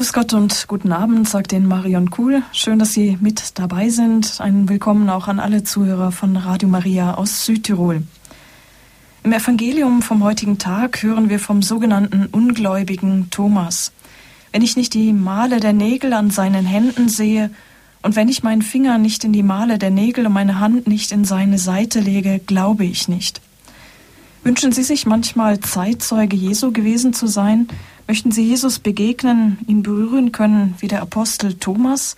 Grüß Gott und guten Abend, sagt Ihnen Marion Kuhl. Schön, dass Sie mit dabei sind. Ein Willkommen auch an alle Zuhörer von Radio Maria aus Südtirol. Im Evangelium vom heutigen Tag hören wir vom sogenannten ungläubigen Thomas. Wenn ich nicht die Male der Nägel an seinen Händen sehe und wenn ich meinen Finger nicht in die Male der Nägel und meine Hand nicht in seine Seite lege, glaube ich nicht. Wünschen Sie sich manchmal Zeitzeuge Jesu gewesen zu sein, Möchten Sie Jesus begegnen, ihn berühren können wie der Apostel Thomas,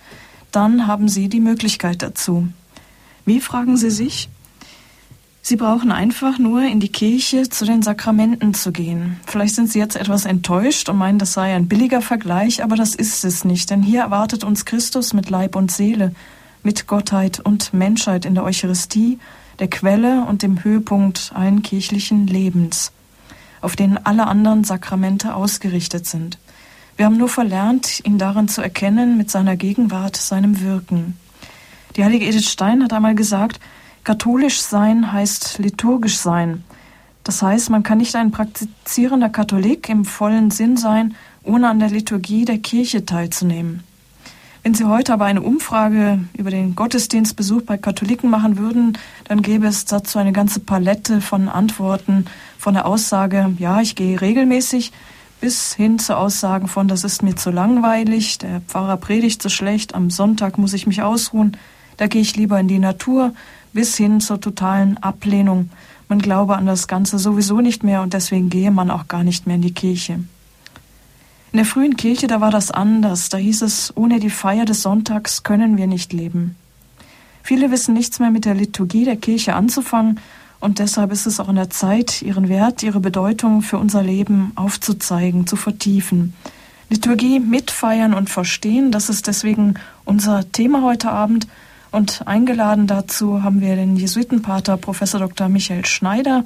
dann haben Sie die Möglichkeit dazu. Wie fragen Sie sich? Sie brauchen einfach nur in die Kirche zu den Sakramenten zu gehen. Vielleicht sind Sie jetzt etwas enttäuscht und meinen, das sei ein billiger Vergleich, aber das ist es nicht, denn hier erwartet uns Christus mit Leib und Seele, mit Gottheit und Menschheit in der Eucharistie, der Quelle und dem Höhepunkt allen kirchlichen Lebens auf denen alle anderen Sakramente ausgerichtet sind. Wir haben nur verlernt, ihn darin zu erkennen, mit seiner Gegenwart, seinem Wirken. Die heilige Edith Stein hat einmal gesagt, katholisch sein heißt liturgisch sein. Das heißt, man kann nicht ein praktizierender Katholik im vollen Sinn sein, ohne an der Liturgie der Kirche teilzunehmen. Wenn Sie heute aber eine Umfrage über den Gottesdienstbesuch bei Katholiken machen würden, dann gäbe es dazu eine ganze Palette von Antworten, von der Aussage, ja, ich gehe regelmäßig, bis hin zu Aussagen von, das ist mir zu langweilig, der Pfarrer predigt so schlecht, am Sonntag muss ich mich ausruhen, da gehe ich lieber in die Natur, bis hin zur totalen Ablehnung. Man glaube an das Ganze sowieso nicht mehr und deswegen gehe man auch gar nicht mehr in die Kirche. In der frühen Kirche, da war das anders. Da hieß es, ohne die Feier des Sonntags können wir nicht leben. Viele wissen nichts mehr mit der Liturgie der Kirche anzufangen und deshalb ist es auch in der Zeit, ihren Wert, ihre Bedeutung für unser Leben aufzuzeigen, zu vertiefen. Liturgie mitfeiern und verstehen, das ist deswegen unser Thema heute Abend. Und eingeladen dazu haben wir den Jesuitenpater Professor Dr. Michael Schneider,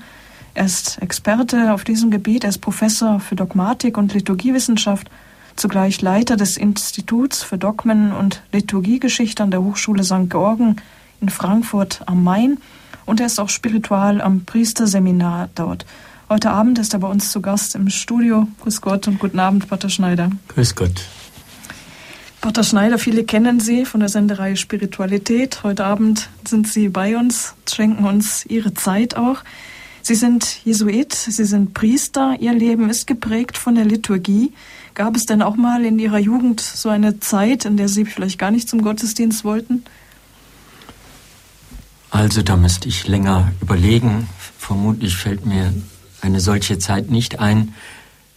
er ist Experte auf diesem Gebiet, er ist Professor für Dogmatik und Liturgiewissenschaft, zugleich Leiter des Instituts für Dogmen und Liturgiegeschichte an der Hochschule St. Georgen in Frankfurt am Main und er ist auch spiritual am Priesterseminar dort. Heute Abend ist er bei uns zu Gast im Studio. Grüß Gott und guten Abend, Pater Schneider. Grüß Gott. Pater Schneider, viele kennen Sie von der Sendereihe Spiritualität. Heute Abend sind Sie bei uns, schenken uns Ihre Zeit auch. Sie sind Jesuit, Sie sind Priester, Ihr Leben ist geprägt von der Liturgie. Gab es denn auch mal in Ihrer Jugend so eine Zeit, in der Sie vielleicht gar nicht zum Gottesdienst wollten? Also da müsste ich länger überlegen. Vermutlich fällt mir eine solche Zeit nicht ein.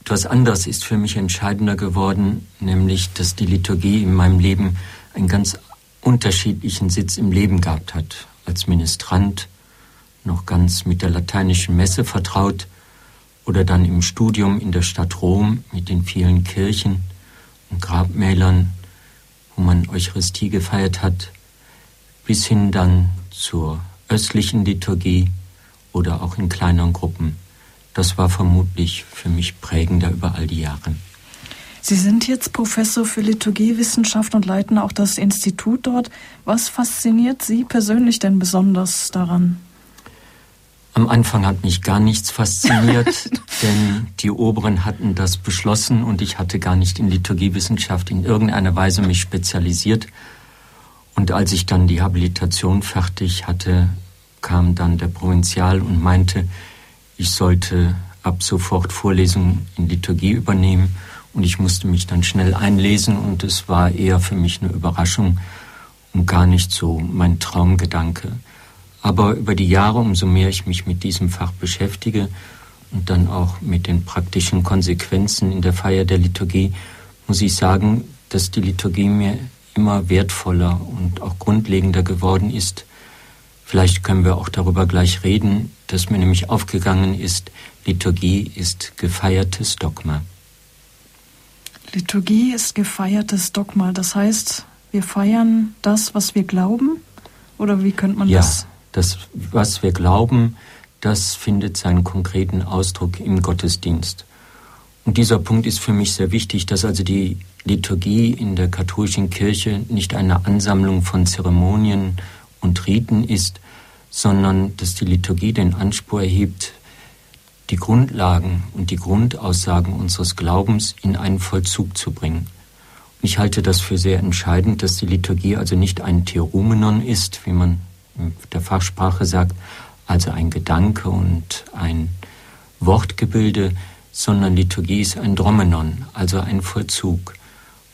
Etwas anderes ist für mich entscheidender geworden, nämlich dass die Liturgie in meinem Leben einen ganz unterschiedlichen Sitz im Leben gehabt hat. Als Ministrant, noch ganz mit der lateinischen Messe vertraut oder dann im Studium in der Stadt Rom mit den vielen Kirchen und Grabmälern, wo man Eucharistie gefeiert hat, bis hin dann zur östlichen Liturgie oder auch in kleineren Gruppen. Das war vermutlich für mich prägender über all die Jahre. Sie sind jetzt Professor für Liturgiewissenschaft und leiten auch das Institut dort. Was fasziniert Sie persönlich denn besonders daran? Am Anfang hat mich gar nichts fasziniert, denn die Oberen hatten das beschlossen und ich hatte gar nicht in Liturgiewissenschaft in irgendeiner Weise mich spezialisiert. Und als ich dann die Habilitation fertig hatte, kam dann der Provinzial und meinte, ich sollte ab sofort Vorlesungen in Liturgie übernehmen und ich musste mich dann schnell einlesen und es war eher für mich eine Überraschung und gar nicht so mein Traumgedanke. Aber über die Jahre, umso mehr ich mich mit diesem Fach beschäftige und dann auch mit den praktischen Konsequenzen in der Feier der Liturgie, muss ich sagen, dass die Liturgie mir immer wertvoller und auch grundlegender geworden ist. Vielleicht können wir auch darüber gleich reden, dass mir nämlich aufgegangen ist, Liturgie ist gefeiertes Dogma. Liturgie ist gefeiertes Dogma. Das heißt, wir feiern das, was wir glauben? Oder wie könnte man ja, das das, was wir glauben, das findet seinen konkreten Ausdruck im Gottesdienst. Und dieser Punkt ist für mich sehr wichtig, dass also die Liturgie in der katholischen Kirche nicht eine Ansammlung von Zeremonien und Riten ist, sondern dass die Liturgie den Anspruch erhebt, die Grundlagen und die Grundaussagen unseres Glaubens in einen Vollzug zu bringen. Ich halte das für sehr entscheidend, dass die Liturgie also nicht ein Theorumenon ist, wie man in der Fachsprache sagt, also ein Gedanke und ein Wortgebilde, sondern Liturgie ist ein Dromenon, also ein Vollzug.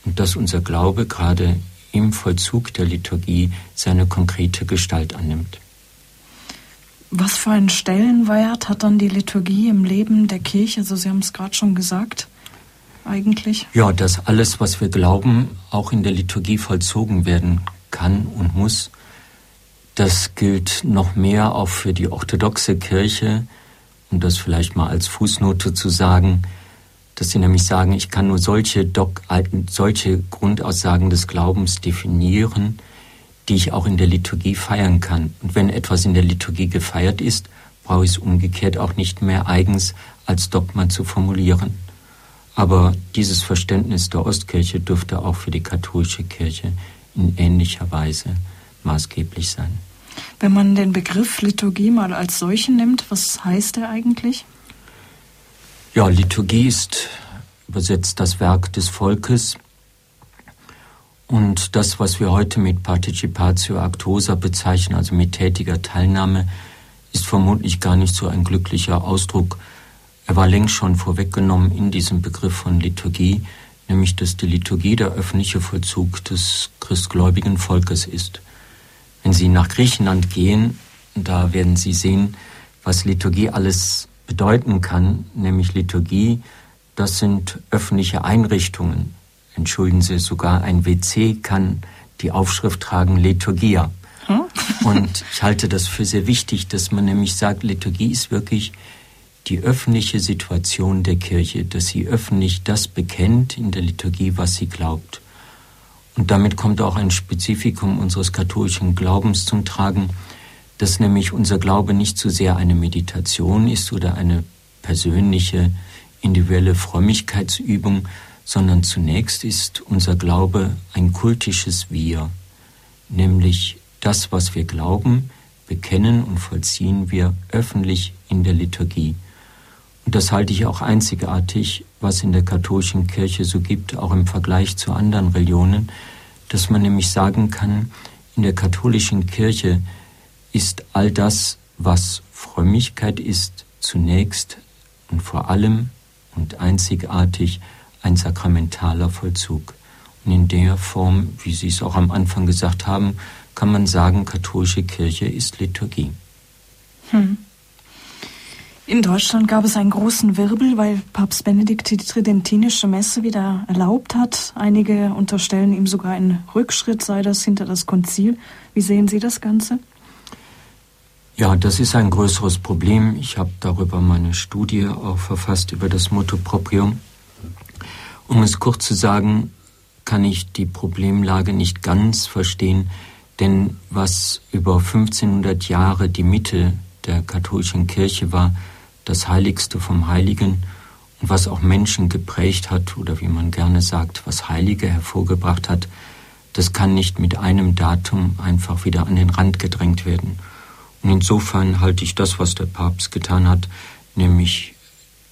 Und dass unser Glaube gerade im Vollzug der Liturgie seine konkrete Gestalt annimmt. Was für einen Stellenwert hat dann die Liturgie im Leben der Kirche? Also Sie haben es gerade schon gesagt, eigentlich. Ja, dass alles, was wir glauben, auch in der Liturgie vollzogen werden kann und muss. Das gilt noch mehr auch für die orthodoxe Kirche, um das vielleicht mal als Fußnote zu sagen, dass sie nämlich sagen, ich kann nur solche, Dok solche Grundaussagen des Glaubens definieren, die ich auch in der Liturgie feiern kann. Und wenn etwas in der Liturgie gefeiert ist, brauche ich es umgekehrt auch nicht mehr eigens als Dogma zu formulieren. Aber dieses Verständnis der Ostkirche dürfte auch für die katholische Kirche in ähnlicher Weise maßgeblich sein. Wenn man den Begriff Liturgie mal als solchen nimmt, was heißt er eigentlich? Ja, Liturgie ist übersetzt das Werk des Volkes. Und das, was wir heute mit Participatio Actosa bezeichnen, also mit tätiger Teilnahme, ist vermutlich gar nicht so ein glücklicher Ausdruck. Er war längst schon vorweggenommen in diesem Begriff von Liturgie, nämlich dass die Liturgie der öffentliche Vollzug des christgläubigen Volkes ist. Wenn Sie nach Griechenland gehen, da werden Sie sehen, was Liturgie alles bedeuten kann, nämlich Liturgie, das sind öffentliche Einrichtungen. Entschuldigen Sie, sogar ein WC kann die Aufschrift tragen Liturgia. Hm? Und ich halte das für sehr wichtig, dass man nämlich sagt, Liturgie ist wirklich die öffentliche Situation der Kirche, dass sie öffentlich das bekennt in der Liturgie, was sie glaubt. Und damit kommt auch ein Spezifikum unseres katholischen Glaubens zum Tragen, dass nämlich unser Glaube nicht so sehr eine Meditation ist oder eine persönliche, individuelle Frömmigkeitsübung, sondern zunächst ist unser Glaube ein kultisches Wir, nämlich das, was wir glauben, bekennen und vollziehen wir öffentlich in der Liturgie. Und das halte ich auch einzigartig, was in der katholischen Kirche so gibt, auch im Vergleich zu anderen Religionen, dass man nämlich sagen kann, in der katholischen Kirche ist all das, was Frömmigkeit ist, zunächst und vor allem und einzigartig ein sakramentaler Vollzug. Und in der Form, wie Sie es auch am Anfang gesagt haben, kann man sagen, katholische Kirche ist Liturgie. Hm. In Deutschland gab es einen großen Wirbel, weil Papst Benedikt die tridentinische Messe wieder erlaubt hat. Einige unterstellen ihm sogar einen Rückschritt, sei das hinter das Konzil. Wie sehen Sie das Ganze? Ja, das ist ein größeres Problem. Ich habe darüber meine Studie auch verfasst über das Motto Proprium. Um es kurz zu sagen, kann ich die Problemlage nicht ganz verstehen, denn was über 1500 Jahre die Mitte der katholischen Kirche war, das Heiligste vom Heiligen und was auch Menschen geprägt hat oder wie man gerne sagt, was Heilige hervorgebracht hat, das kann nicht mit einem Datum einfach wieder an den Rand gedrängt werden. Und insofern halte ich das, was der Papst getan hat, nämlich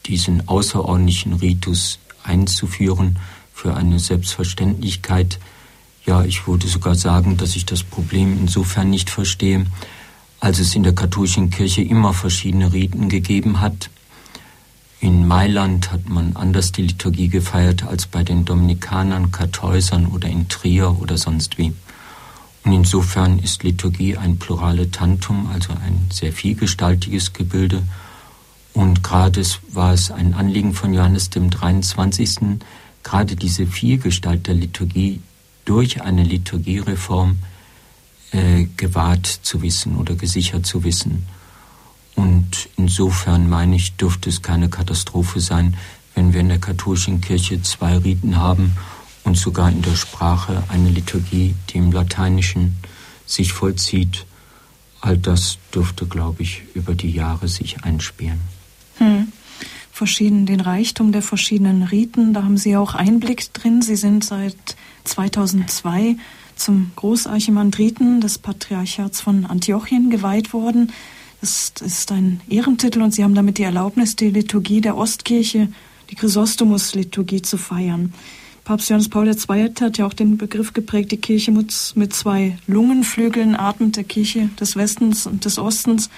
diesen außerordentlichen Ritus einzuführen, für eine Selbstverständlichkeit. Ja, ich würde sogar sagen, dass ich das Problem insofern nicht verstehe, als es in der katholischen Kirche immer verschiedene Riten gegeben hat. In Mailand hat man anders die Liturgie gefeiert als bei den Dominikanern, Kartäusern oder in Trier oder sonst wie. Und insofern ist Liturgie ein plurale Tantum, also ein sehr vielgestaltiges Gebilde. Und gerade war es ein Anliegen von Johannes dem 23., gerade diese Vielgestalt der Liturgie durch eine Liturgiereform äh, gewahrt zu wissen oder gesichert zu wissen. Und insofern meine ich, dürfte es keine Katastrophe sein, wenn wir in der katholischen Kirche zwei Riten haben und sogar in der Sprache eine Liturgie, die im Lateinischen sich vollzieht. All das dürfte, glaube ich, über die Jahre sich einspielen. Hm. Verschieden, den Reichtum der verschiedenen Riten, da haben Sie auch Einblick drin. Sie sind seit 2002 zum Großarchimandriten des Patriarchats von Antiochien geweiht worden. Das ist ein Ehrentitel und Sie haben damit die Erlaubnis, die Liturgie der Ostkirche, die Chrysostomus-Liturgie zu feiern. Papst Johannes Paul II. hat ja auch den Begriff geprägt, die Kirche muss mit zwei Lungenflügeln atmet, der Kirche des Westens und des Ostens.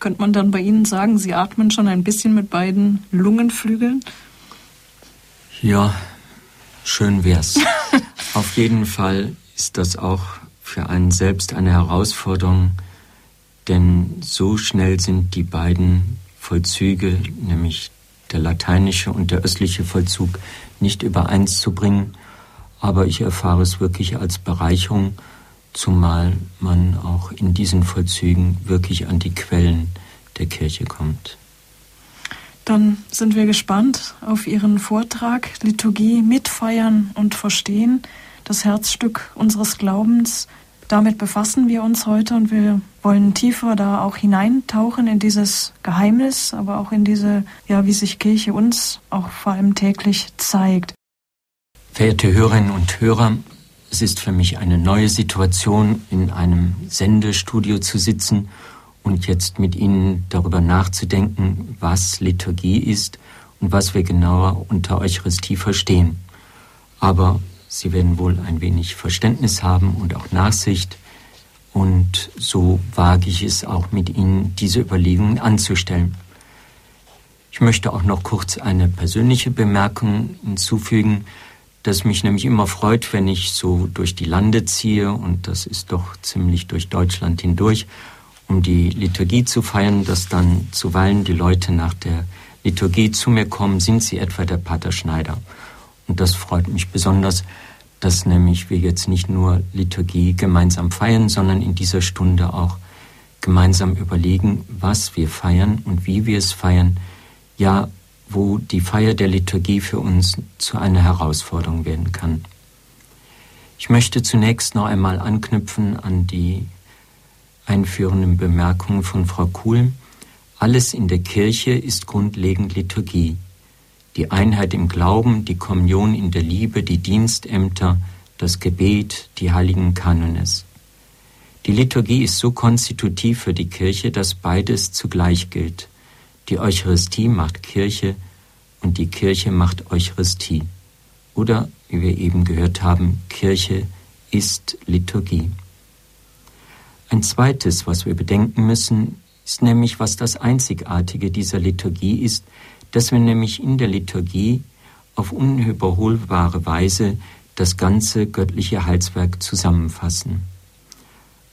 Könnte man dann bei Ihnen sagen, Sie atmen schon ein bisschen mit beiden Lungenflügeln? Ja, schön wär's. Auf jeden Fall ist das auch für einen selbst eine Herausforderung, denn so schnell sind die beiden Vollzüge, nämlich der lateinische und der östliche Vollzug, nicht übereins zu bringen. Aber ich erfahre es wirklich als Bereicherung, zumal man auch in diesen Vollzügen wirklich an die Quellen der Kirche kommt. Dann sind wir gespannt auf Ihren Vortrag Liturgie mitfeiern und verstehen, das Herzstück unseres Glaubens. Damit befassen wir uns heute und wir wollen tiefer da auch hineintauchen in dieses Geheimnis, aber auch in diese, ja, wie sich Kirche uns auch vor allem täglich zeigt. Verehrte Hörerinnen und Hörer, es ist für mich eine neue Situation, in einem Sendestudio zu sitzen und jetzt mit Ihnen darüber nachzudenken, was Liturgie ist und was wir genauer unter Eucharistie verstehen. Aber Sie werden wohl ein wenig Verständnis haben und auch Nachsicht. Und so wage ich es auch mit Ihnen, diese Überlegungen anzustellen. Ich möchte auch noch kurz eine persönliche Bemerkung hinzufügen, das mich nämlich immer freut, wenn ich so durch die Lande ziehe, und das ist doch ziemlich durch Deutschland hindurch, um die Liturgie zu feiern, dass dann zuweilen die Leute nach der Liturgie zu mir kommen, sind sie etwa der Pater Schneider. Und das freut mich besonders, dass nämlich wir jetzt nicht nur Liturgie gemeinsam feiern, sondern in dieser Stunde auch gemeinsam überlegen, was wir feiern und wie wir es feiern, ja, wo die Feier der Liturgie für uns zu einer Herausforderung werden kann. Ich möchte zunächst noch einmal anknüpfen an die einführenden Bemerkungen von Frau Kuhl. Alles in der Kirche ist grundlegend Liturgie. Die Einheit im Glauben, die Kommunion in der Liebe, die Dienstämter, das Gebet, die heiligen Kanones. Die Liturgie ist so konstitutiv für die Kirche, dass beides zugleich gilt. Die Eucharistie macht Kirche und die Kirche macht Eucharistie. Oder, wie wir eben gehört haben, Kirche ist Liturgie. Ein zweites, was wir bedenken müssen, ist nämlich, was das Einzigartige dieser Liturgie ist, dass wir nämlich in der Liturgie auf unüberholbare Weise das ganze göttliche Heilswerk zusammenfassen.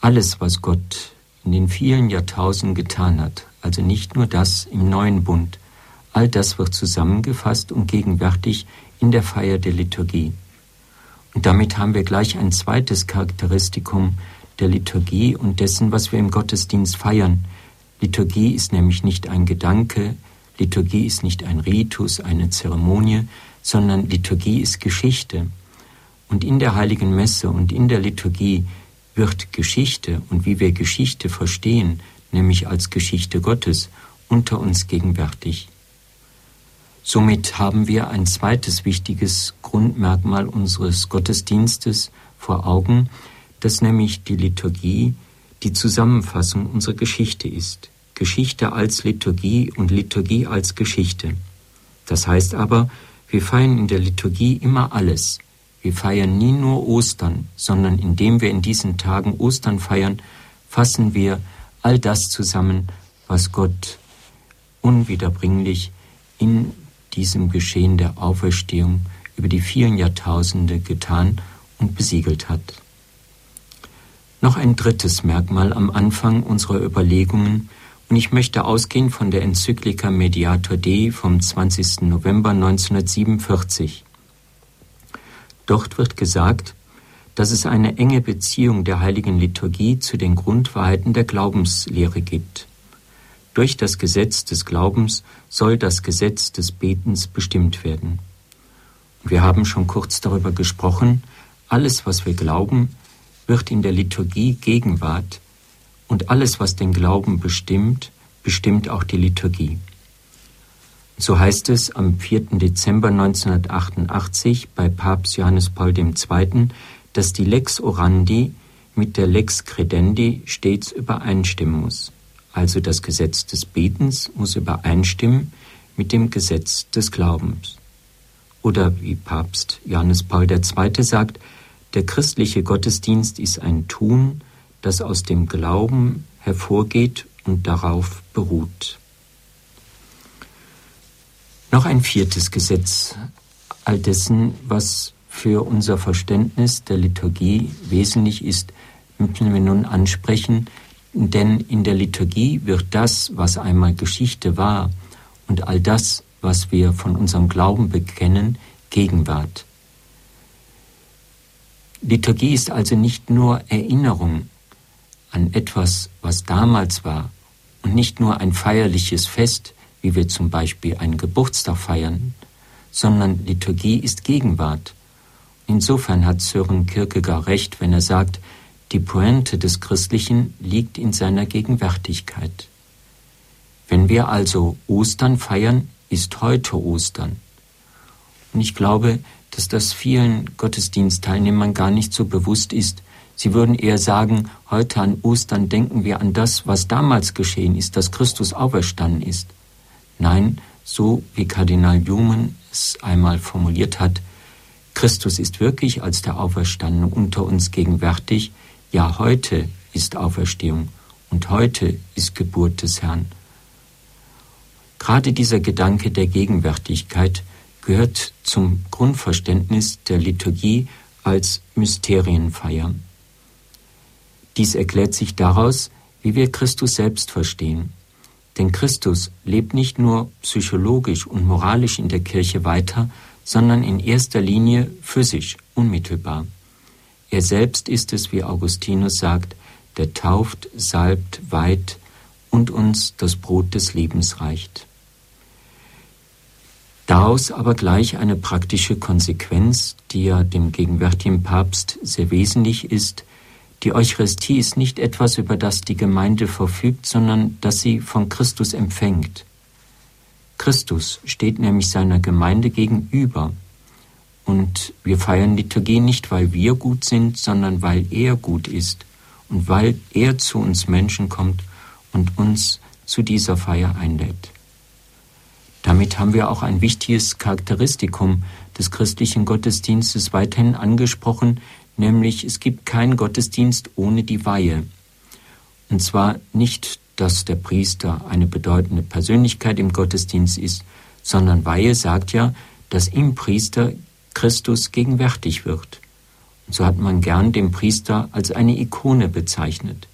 Alles, was Gott in den vielen Jahrtausenden getan hat, also nicht nur das im neuen Bund, all das wird zusammengefasst und gegenwärtig in der Feier der Liturgie. Und damit haben wir gleich ein zweites Charakteristikum der Liturgie und dessen, was wir im Gottesdienst feiern. Liturgie ist nämlich nicht ein Gedanke, Liturgie ist nicht ein Ritus, eine Zeremonie, sondern Liturgie ist Geschichte. Und in der heiligen Messe und in der Liturgie wird Geschichte und wie wir Geschichte verstehen, nämlich als Geschichte Gottes, unter uns gegenwärtig. Somit haben wir ein zweites wichtiges Grundmerkmal unseres Gottesdienstes vor Augen, dass nämlich die Liturgie die Zusammenfassung unserer Geschichte ist. Geschichte als Liturgie und Liturgie als Geschichte. Das heißt aber, wir feiern in der Liturgie immer alles. Wir feiern nie nur Ostern, sondern indem wir in diesen Tagen Ostern feiern, fassen wir all das zusammen, was Gott unwiederbringlich in diesem Geschehen der Auferstehung über die vielen Jahrtausende getan und besiegelt hat. Noch ein drittes Merkmal am Anfang unserer Überlegungen, und ich möchte ausgehen von der Enzyklika Mediator Dei vom 20. November 1947. Dort wird gesagt, dass es eine enge Beziehung der heiligen Liturgie zu den Grundwahrheiten der Glaubenslehre gibt. Durch das Gesetz des Glaubens soll das Gesetz des Betens bestimmt werden. Wir haben schon kurz darüber gesprochen, alles, was wir glauben, wird in der Liturgie Gegenwart und alles, was den Glauben bestimmt, bestimmt auch die Liturgie. So heißt es am 4. Dezember 1988 bei Papst Johannes Paul II., dass die Lex Orandi mit der Lex Credendi stets übereinstimmen muss. Also das Gesetz des Betens muss übereinstimmen mit dem Gesetz des Glaubens. Oder wie Papst Johannes Paul II. sagt, der christliche Gottesdienst ist ein Tun, das aus dem Glauben hervorgeht und darauf beruht. Noch ein viertes Gesetz all dessen, was für unser Verständnis der Liturgie wesentlich ist, müssen wir nun ansprechen, denn in der Liturgie wird das, was einmal Geschichte war, und all das, was wir von unserem Glauben bekennen, Gegenwart. Liturgie ist also nicht nur Erinnerung an etwas, was damals war, und nicht nur ein feierliches Fest, wie wir zum Beispiel einen Geburtstag feiern, sondern Liturgie ist Gegenwart. Insofern hat Sören Kierkegaard recht, wenn er sagt, die Pointe des Christlichen liegt in seiner Gegenwärtigkeit. Wenn wir also Ostern feiern, ist heute Ostern. Und ich glaube, dass das vielen Gottesdienstteilnehmern gar nicht so bewusst ist. Sie würden eher sagen, heute an Ostern denken wir an das, was damals geschehen ist, dass Christus auferstanden ist. Nein, so wie Kardinal Newman es einmal formuliert hat, Christus ist wirklich als der Auferstandene unter uns gegenwärtig, ja, heute ist Auferstehung und heute ist Geburt des Herrn. Gerade dieser Gedanke der Gegenwärtigkeit gehört zum Grundverständnis der Liturgie als Mysterienfeier. Dies erklärt sich daraus, wie wir Christus selbst verstehen. Denn Christus lebt nicht nur psychologisch und moralisch in der Kirche weiter, sondern in erster Linie physisch, unmittelbar. Er selbst ist es, wie Augustinus sagt, der tauft, salbt, weiht und uns das Brot des Lebens reicht. Daraus aber gleich eine praktische Konsequenz, die ja dem gegenwärtigen Papst sehr wesentlich ist. Die Eucharistie ist nicht etwas, über das die Gemeinde verfügt, sondern das sie von Christus empfängt. Christus steht nämlich seiner Gemeinde gegenüber und wir feiern Liturgie nicht, weil wir gut sind, sondern weil er gut ist und weil er zu uns Menschen kommt und uns zu dieser Feier einlädt. Damit haben wir auch ein wichtiges Charakteristikum des christlichen Gottesdienstes weiterhin angesprochen, nämlich es gibt keinen Gottesdienst ohne die Weihe. Und zwar nicht, dass der Priester eine bedeutende Persönlichkeit im Gottesdienst ist, sondern Weihe sagt ja, dass im Priester Christus gegenwärtig wird. Und so hat man gern den Priester als eine Ikone bezeichnet.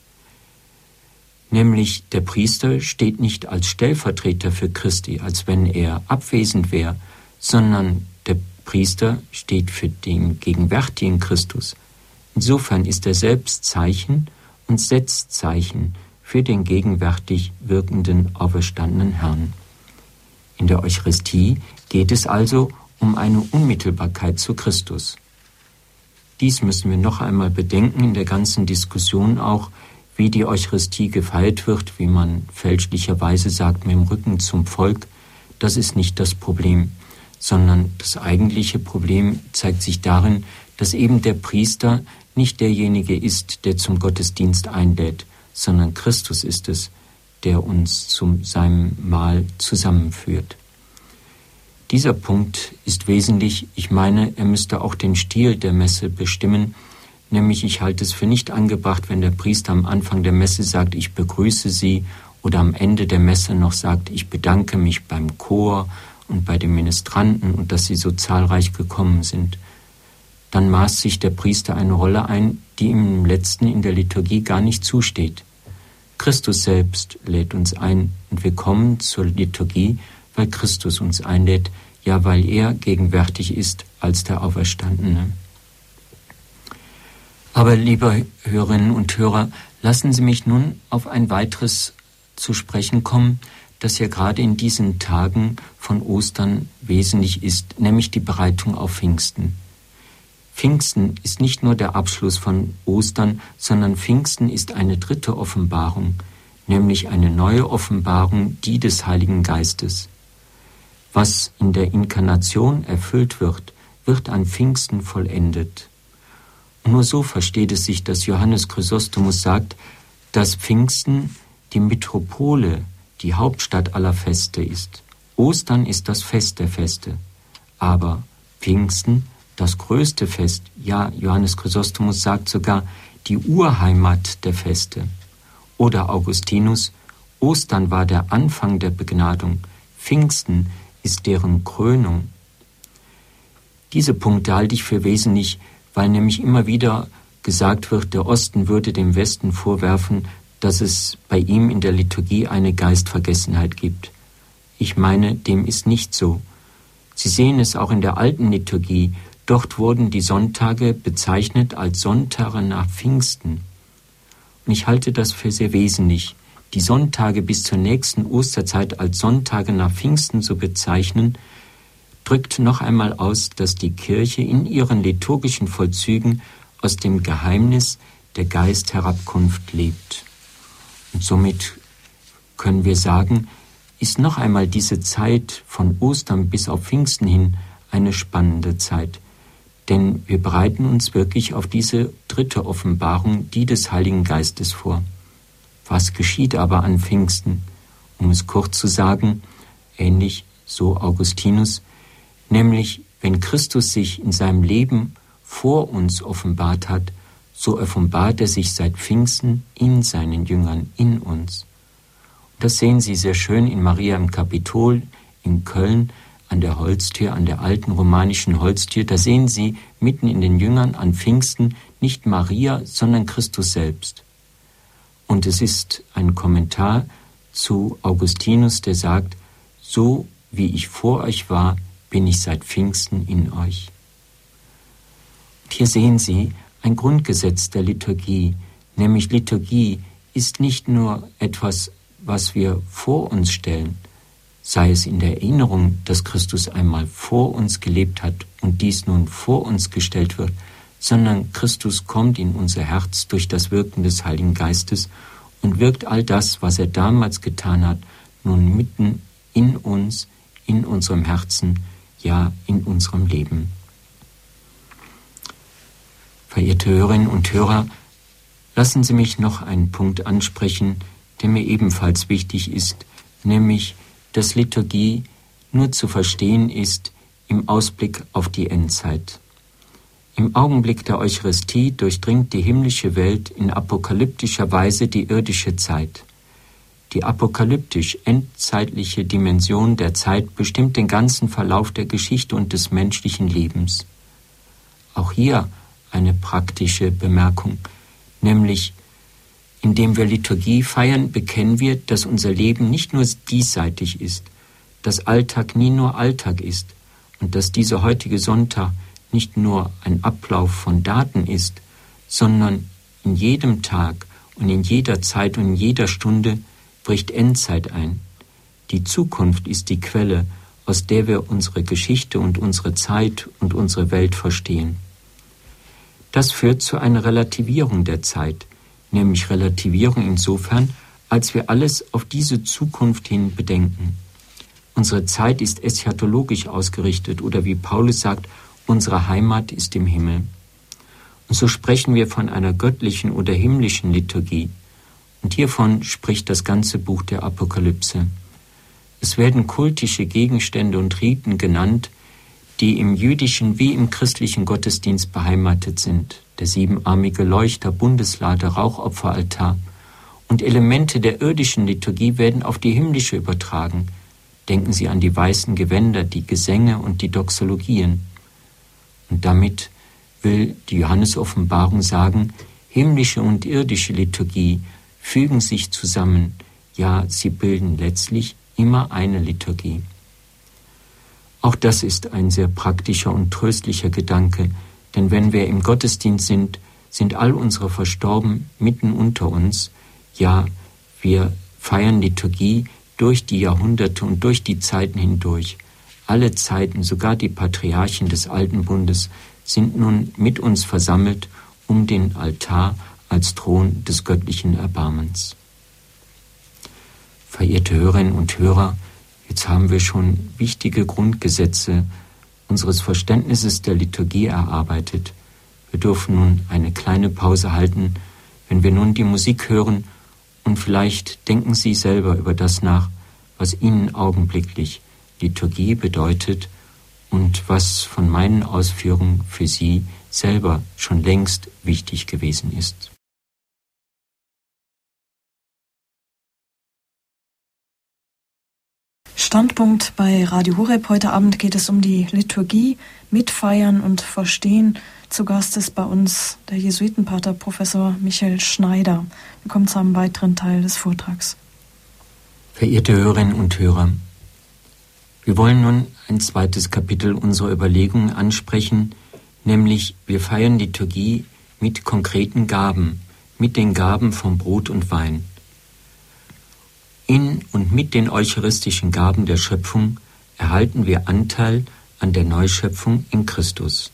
Nämlich der Priester steht nicht als Stellvertreter für Christi, als wenn er abwesend wäre, sondern der Priester steht für den gegenwärtigen Christus. Insofern ist er selbst Zeichen und setzt Zeichen für den gegenwärtig wirkenden auferstandenen Herrn. In der Eucharistie geht es also um eine Unmittelbarkeit zu Christus. Dies müssen wir noch einmal bedenken in der ganzen Diskussion auch, wie die Eucharistie gefeiert wird, wie man fälschlicherweise sagt, mit dem Rücken zum Volk. Das ist nicht das Problem, sondern das eigentliche Problem zeigt sich darin, dass eben der Priester nicht derjenige ist, der zum Gottesdienst einlädt, sondern Christus ist es, der uns zu seinem Mahl zusammenführt. Dieser Punkt ist wesentlich. Ich meine, er müsste auch den Stil der Messe bestimmen, nämlich ich halte es für nicht angebracht, wenn der Priester am Anfang der Messe sagt, ich begrüße Sie oder am Ende der Messe noch sagt, ich bedanke mich beim Chor und bei den Ministranten und dass Sie so zahlreich gekommen sind. Dann maßt sich der Priester eine Rolle ein, die ihm im letzten in der Liturgie gar nicht zusteht. Christus selbst lädt uns ein und wir kommen zur Liturgie weil Christus uns einlädt, ja weil er gegenwärtig ist als der Auferstandene. Aber liebe Hörerinnen und Hörer, lassen Sie mich nun auf ein weiteres zu sprechen kommen, das ja gerade in diesen Tagen von Ostern wesentlich ist, nämlich die Bereitung auf Pfingsten. Pfingsten ist nicht nur der Abschluss von Ostern, sondern Pfingsten ist eine dritte Offenbarung, nämlich eine neue Offenbarung, die des Heiligen Geistes. Was in der Inkarnation erfüllt wird, wird an Pfingsten vollendet. Und nur so versteht es sich, dass Johannes Chrysostomus sagt, dass Pfingsten die Metropole, die Hauptstadt aller Feste ist. Ostern ist das Fest der Feste, aber Pfingsten, das größte Fest, ja, Johannes Chrysostomus sagt sogar die Urheimat der Feste. Oder Augustinus, Ostern war der Anfang der Begnadung, Pfingsten ist deren Krönung. Diese Punkte halte ich für wesentlich, weil nämlich immer wieder gesagt wird, der Osten würde dem Westen vorwerfen, dass es bei ihm in der Liturgie eine Geistvergessenheit gibt. Ich meine, dem ist nicht so. Sie sehen es auch in der alten Liturgie. Dort wurden die Sonntage bezeichnet als Sonntage nach Pfingsten. Und ich halte das für sehr wesentlich. Die Sonntage bis zur nächsten Osterzeit als Sonntage nach Pfingsten zu bezeichnen, drückt noch einmal aus, dass die Kirche in ihren liturgischen Vollzügen aus dem Geheimnis der Geistherabkunft lebt. Somit können wir sagen, ist noch einmal diese Zeit von Ostern bis auf Pfingsten hin eine spannende Zeit. Denn wir bereiten uns wirklich auf diese dritte Offenbarung, die des Heiligen Geistes vor. Was geschieht aber an Pfingsten? Um es kurz zu sagen, ähnlich so Augustinus, nämlich wenn Christus sich in seinem Leben vor uns offenbart hat, so offenbart er sich seit Pfingsten in seinen Jüngern, in uns. Das sehen Sie sehr schön in Maria im Kapitol in Köln an der Holztür, an der alten romanischen Holztür. Da sehen Sie mitten in den Jüngern an Pfingsten nicht Maria, sondern Christus selbst. Und es ist ein Kommentar zu Augustinus, der sagt, so wie ich vor euch war, bin ich seit Pfingsten in euch. Und hier sehen Sie, ein Grundgesetz der Liturgie, nämlich Liturgie ist nicht nur etwas, was wir vor uns stellen, sei es in der Erinnerung, dass Christus einmal vor uns gelebt hat und dies nun vor uns gestellt wird, sondern Christus kommt in unser Herz durch das Wirken des Heiligen Geistes und wirkt all das, was er damals getan hat, nun mitten in uns, in unserem Herzen, ja in unserem Leben. Verehrte Hörerinnen und Hörer, lassen Sie mich noch einen Punkt ansprechen, der mir ebenfalls wichtig ist, nämlich, dass Liturgie nur zu verstehen ist im Ausblick auf die Endzeit. Im Augenblick der Eucharistie durchdringt die himmlische Welt in apokalyptischer Weise die irdische Zeit. Die apokalyptisch endzeitliche Dimension der Zeit bestimmt den ganzen Verlauf der Geschichte und des menschlichen Lebens. Auch hier eine praktische Bemerkung, nämlich indem wir Liturgie feiern, bekennen wir, dass unser Leben nicht nur diesseitig ist, dass Alltag nie nur Alltag ist und dass dieser heutige Sonntag nicht nur ein Ablauf von Daten ist, sondern in jedem Tag und in jeder Zeit und in jeder Stunde bricht Endzeit ein. Die Zukunft ist die Quelle, aus der wir unsere Geschichte und unsere Zeit und unsere Welt verstehen. Das führt zu einer Relativierung der Zeit, nämlich Relativierung insofern, als wir alles auf diese Zukunft hin bedenken. Unsere Zeit ist eschatologisch ausgerichtet oder wie Paulus sagt, unsere Heimat ist im Himmel. Und so sprechen wir von einer göttlichen oder himmlischen Liturgie. Und hiervon spricht das ganze Buch der Apokalypse. Es werden kultische Gegenstände und Riten genannt, die im jüdischen wie im christlichen Gottesdienst beheimatet sind, der siebenarmige Leuchter, Bundeslade, Rauchopferaltar und Elemente der irdischen Liturgie werden auf die himmlische übertragen. Denken Sie an die weißen Gewänder, die Gesänge und die Doxologien. Und damit will die Johannesoffenbarung sagen, himmlische und irdische Liturgie fügen sich zusammen, ja, sie bilden letztlich immer eine Liturgie. Auch das ist ein sehr praktischer und tröstlicher Gedanke, denn wenn wir im Gottesdienst sind, sind all unsere Verstorben mitten unter uns. Ja, wir feiern Liturgie durch die Jahrhunderte und durch die Zeiten hindurch. Alle Zeiten, sogar die Patriarchen des Alten Bundes, sind nun mit uns versammelt um den Altar als Thron des göttlichen Erbarmens. Verehrte Hörerinnen und Hörer, Jetzt haben wir schon wichtige Grundgesetze unseres Verständnisses der Liturgie erarbeitet. Wir dürfen nun eine kleine Pause halten, wenn wir nun die Musik hören und vielleicht denken Sie selber über das nach, was Ihnen augenblicklich Liturgie bedeutet und was von meinen Ausführungen für Sie selber schon längst wichtig gewesen ist. Standpunkt bei Radio Horeb. Heute Abend geht es um die Liturgie, Mitfeiern und Verstehen. Zu Gast ist bei uns der Jesuitenpater Professor Michael Schneider. Wir kommen zu einem weiteren Teil des Vortrags. Verehrte Hörerinnen und Hörer, wir wollen nun ein zweites Kapitel unserer Überlegungen ansprechen, nämlich wir feiern Liturgie mit konkreten Gaben, mit den Gaben von Brot und Wein. In und mit den eucharistischen Gaben der Schöpfung erhalten wir Anteil an der Neuschöpfung in Christus.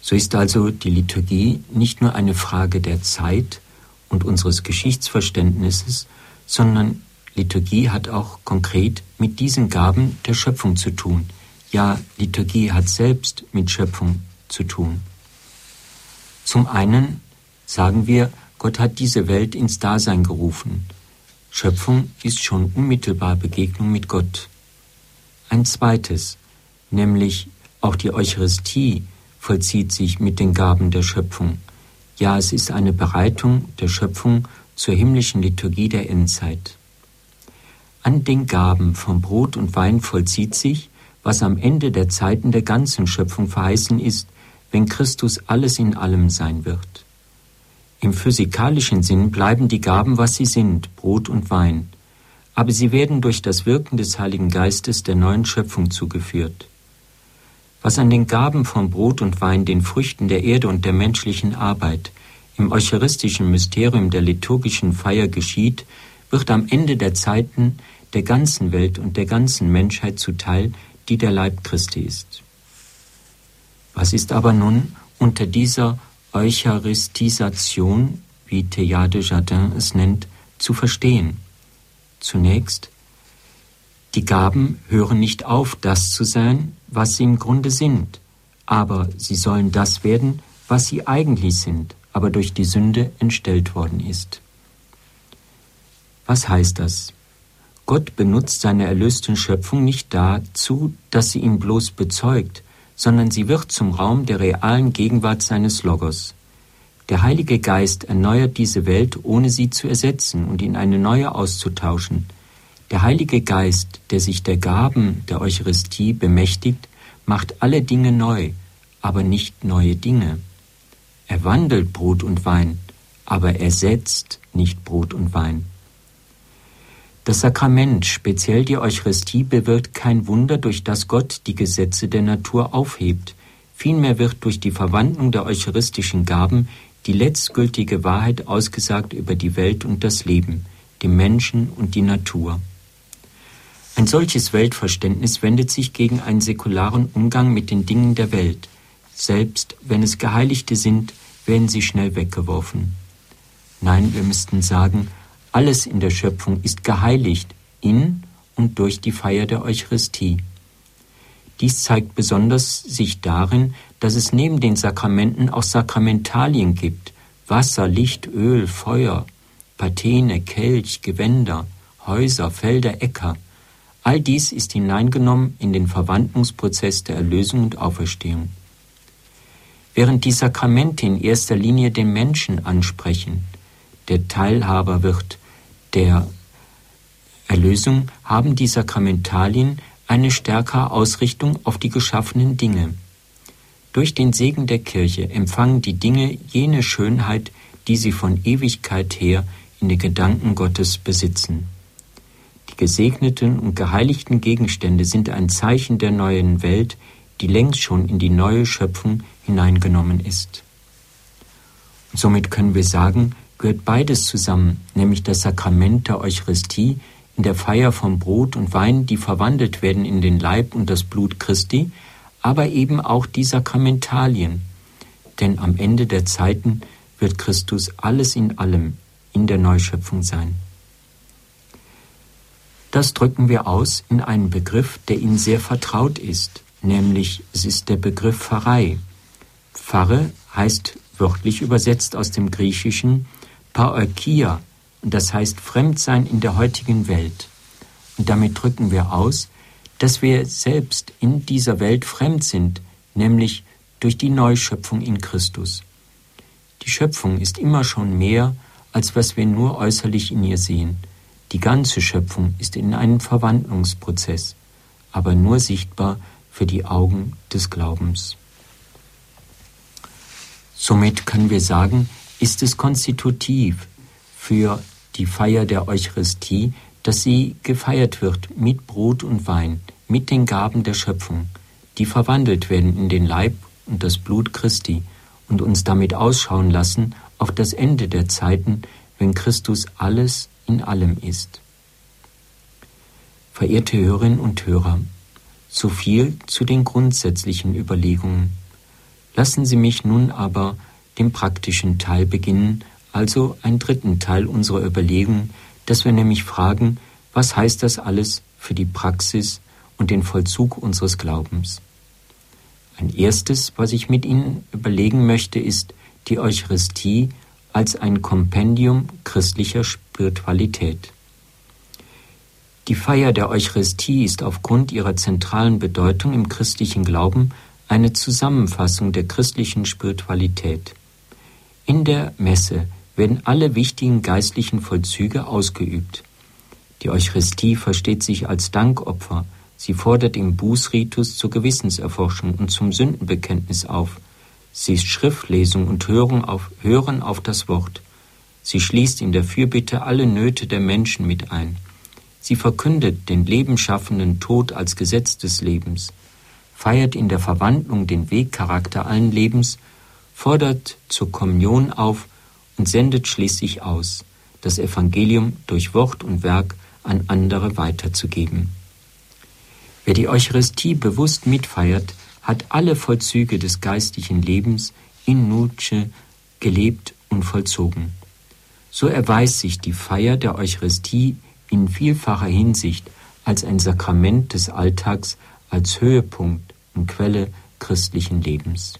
So ist also die Liturgie nicht nur eine Frage der Zeit und unseres Geschichtsverständnisses, sondern Liturgie hat auch konkret mit diesen Gaben der Schöpfung zu tun. Ja, Liturgie hat selbst mit Schöpfung zu tun. Zum einen sagen wir, Gott hat diese Welt ins Dasein gerufen. Schöpfung ist schon unmittelbar Begegnung mit Gott. Ein zweites, nämlich auch die Eucharistie vollzieht sich mit den Gaben der Schöpfung. Ja, es ist eine Bereitung der Schöpfung zur himmlischen Liturgie der Endzeit. An den Gaben von Brot und Wein vollzieht sich, was am Ende der Zeiten der ganzen Schöpfung verheißen ist, wenn Christus alles in allem sein wird. Im physikalischen Sinn bleiben die Gaben, was sie sind, Brot und Wein, aber sie werden durch das Wirken des Heiligen Geistes der neuen Schöpfung zugeführt. Was an den Gaben von Brot und Wein, den Früchten der Erde und der menschlichen Arbeit, im eucharistischen Mysterium der liturgischen Feier geschieht, wird am Ende der Zeiten der ganzen Welt und der ganzen Menschheit zuteil, die der Leib Christi ist. Was ist aber nun unter dieser Eucharistisation, wie Théard Jardin es nennt, zu verstehen. Zunächst, die Gaben hören nicht auf, das zu sein, was sie im Grunde sind, aber sie sollen das werden, was sie eigentlich sind, aber durch die Sünde entstellt worden ist. Was heißt das? Gott benutzt seine erlösten Schöpfung nicht dazu, dass sie ihn bloß bezeugt, sondern sie wird zum Raum der realen Gegenwart seines Logos. Der Heilige Geist erneuert diese Welt, ohne sie zu ersetzen und in eine neue auszutauschen. Der Heilige Geist, der sich der Gaben der Eucharistie bemächtigt, macht alle Dinge neu, aber nicht neue Dinge. Er wandelt Brot und Wein, aber ersetzt nicht Brot und Wein. Das Sakrament, speziell die Eucharistie, bewirkt kein Wunder, durch das Gott die Gesetze der Natur aufhebt. Vielmehr wird durch die Verwandlung der eucharistischen Gaben die letztgültige Wahrheit ausgesagt über die Welt und das Leben, den Menschen und die Natur. Ein solches Weltverständnis wendet sich gegen einen säkularen Umgang mit den Dingen der Welt. Selbst wenn es Geheiligte sind, werden sie schnell weggeworfen. Nein, wir müssten sagen, alles in der Schöpfung ist geheiligt in und durch die Feier der Eucharistie. Dies zeigt besonders sich darin, dass es neben den Sakramenten auch Sakramentalien gibt, Wasser, Licht, Öl, Feuer, Patene, Kelch, Gewänder, Häuser, Felder, Äcker. All dies ist hineingenommen in den Verwandlungsprozess der Erlösung und Auferstehung. Während die Sakramente in erster Linie den Menschen ansprechen, der Teilhaber wird der Erlösung haben die Sakramentalien eine stärkere Ausrichtung auf die geschaffenen Dinge. Durch den Segen der Kirche empfangen die Dinge jene Schönheit, die sie von Ewigkeit her in den Gedanken Gottes besitzen. Die gesegneten und geheiligten Gegenstände sind ein Zeichen der neuen Welt, die längst schon in die neue Schöpfung hineingenommen ist. Und somit können wir sagen, gehört beides zusammen, nämlich das Sakrament der Eucharistie in der Feier von Brot und Wein, die verwandelt werden in den Leib und das Blut Christi, aber eben auch die Sakramentalien. Denn am Ende der Zeiten wird Christus alles in allem in der Neuschöpfung sein. Das drücken wir aus in einen Begriff, der Ihnen sehr vertraut ist, nämlich es ist der Begriff Pfarrei. Pfarre heißt wörtlich übersetzt aus dem Griechischen Paokia, das heißt Fremdsein in der heutigen Welt. Und damit drücken wir aus, dass wir selbst in dieser Welt fremd sind, nämlich durch die Neuschöpfung in Christus. Die Schöpfung ist immer schon mehr, als was wir nur äußerlich in ihr sehen. Die ganze Schöpfung ist in einem Verwandlungsprozess, aber nur sichtbar für die Augen des Glaubens. Somit können wir sagen, ist es konstitutiv für die Feier der Eucharistie, dass sie gefeiert wird mit Brot und Wein, mit den Gaben der Schöpfung, die verwandelt werden in den Leib und das Blut Christi und uns damit ausschauen lassen auf das Ende der Zeiten, wenn Christus alles in allem ist. Verehrte Hörerinnen und Hörer, so viel zu den grundsätzlichen Überlegungen. Lassen Sie mich nun aber den praktischen Teil beginnen, also einen dritten Teil unserer Überlegungen, dass wir nämlich fragen, was heißt das alles für die Praxis und den Vollzug unseres Glaubens? Ein erstes, was ich mit Ihnen überlegen möchte, ist die Eucharistie als ein Kompendium christlicher Spiritualität. Die Feier der Eucharistie ist aufgrund ihrer zentralen Bedeutung im christlichen Glauben eine Zusammenfassung der christlichen Spiritualität. In der Messe werden alle wichtigen geistlichen Vollzüge ausgeübt. Die Eucharistie versteht sich als Dankopfer. Sie fordert im Bußritus zur Gewissenserforschung und zum Sündenbekenntnis auf. Sie ist Schriftlesung und Hören auf, Hören auf das Wort. Sie schließt in der Fürbitte alle Nöte der Menschen mit ein. Sie verkündet den lebenschaffenden Tod als Gesetz des Lebens, feiert in der Verwandlung den Wegcharakter allen Lebens, fordert zur Kommunion auf und sendet schließlich aus, das Evangelium durch Wort und Werk an andere weiterzugeben. Wer die Eucharistie bewusst mitfeiert, hat alle Vollzüge des geistlichen Lebens in Nuce gelebt und vollzogen. So erweist sich die Feier der Eucharistie in vielfacher Hinsicht als ein Sakrament des Alltags, als Höhepunkt und Quelle christlichen Lebens.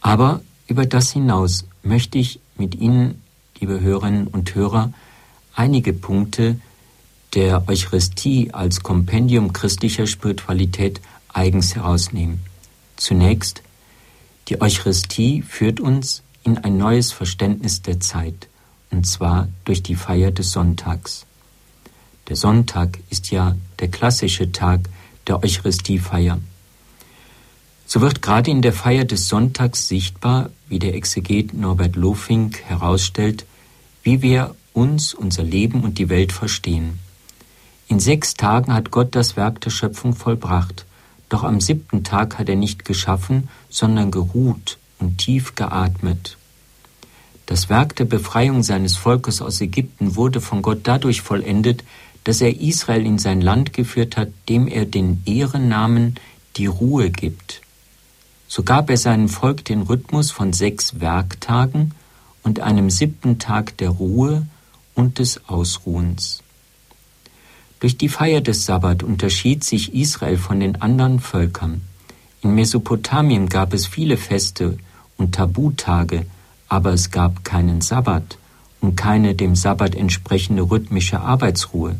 Aber über das hinaus möchte ich mit Ihnen, liebe Hörerinnen und Hörer, einige Punkte der Eucharistie als Kompendium christlicher Spiritualität eigens herausnehmen. Zunächst, die Eucharistie führt uns in ein neues Verständnis der Zeit und zwar durch die Feier des Sonntags. Der Sonntag ist ja der klassische Tag der Eucharistiefeier. So wird gerade in der Feier des Sonntags sichtbar, wie der Exeget Norbert Lofink herausstellt, wie wir uns, unser Leben und die Welt verstehen. In sechs Tagen hat Gott das Werk der Schöpfung vollbracht, doch am siebten Tag hat er nicht geschaffen, sondern geruht und tief geatmet. Das Werk der Befreiung seines Volkes aus Ägypten wurde von Gott dadurch vollendet, dass er Israel in sein Land geführt hat, dem er den Ehrennamen die Ruhe gibt. So gab er seinem Volk den Rhythmus von sechs Werktagen und einem siebten Tag der Ruhe und des Ausruhens. Durch die Feier des Sabbat unterschied sich Israel von den anderen Völkern. In Mesopotamien gab es viele Feste und Tabutage, aber es gab keinen Sabbat und keine dem Sabbat entsprechende rhythmische Arbeitsruhe.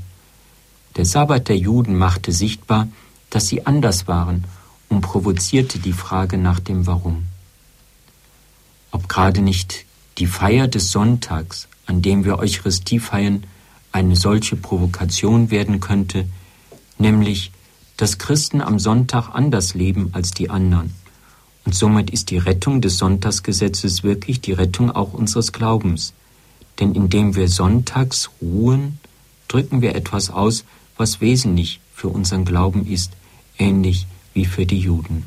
Der Sabbat der Juden machte sichtbar, dass sie anders waren und provozierte die Frage nach dem Warum. Ob gerade nicht die Feier des Sonntags, an dem wir Eucharistie feiern, eine solche Provokation werden könnte, nämlich, dass Christen am Sonntag anders leben als die anderen und somit ist die Rettung des Sonntagsgesetzes wirklich die Rettung auch unseres Glaubens. Denn indem wir sonntags ruhen, drücken wir etwas aus, was wesentlich für unseren Glauben ist, ähnlich wie für die Juden.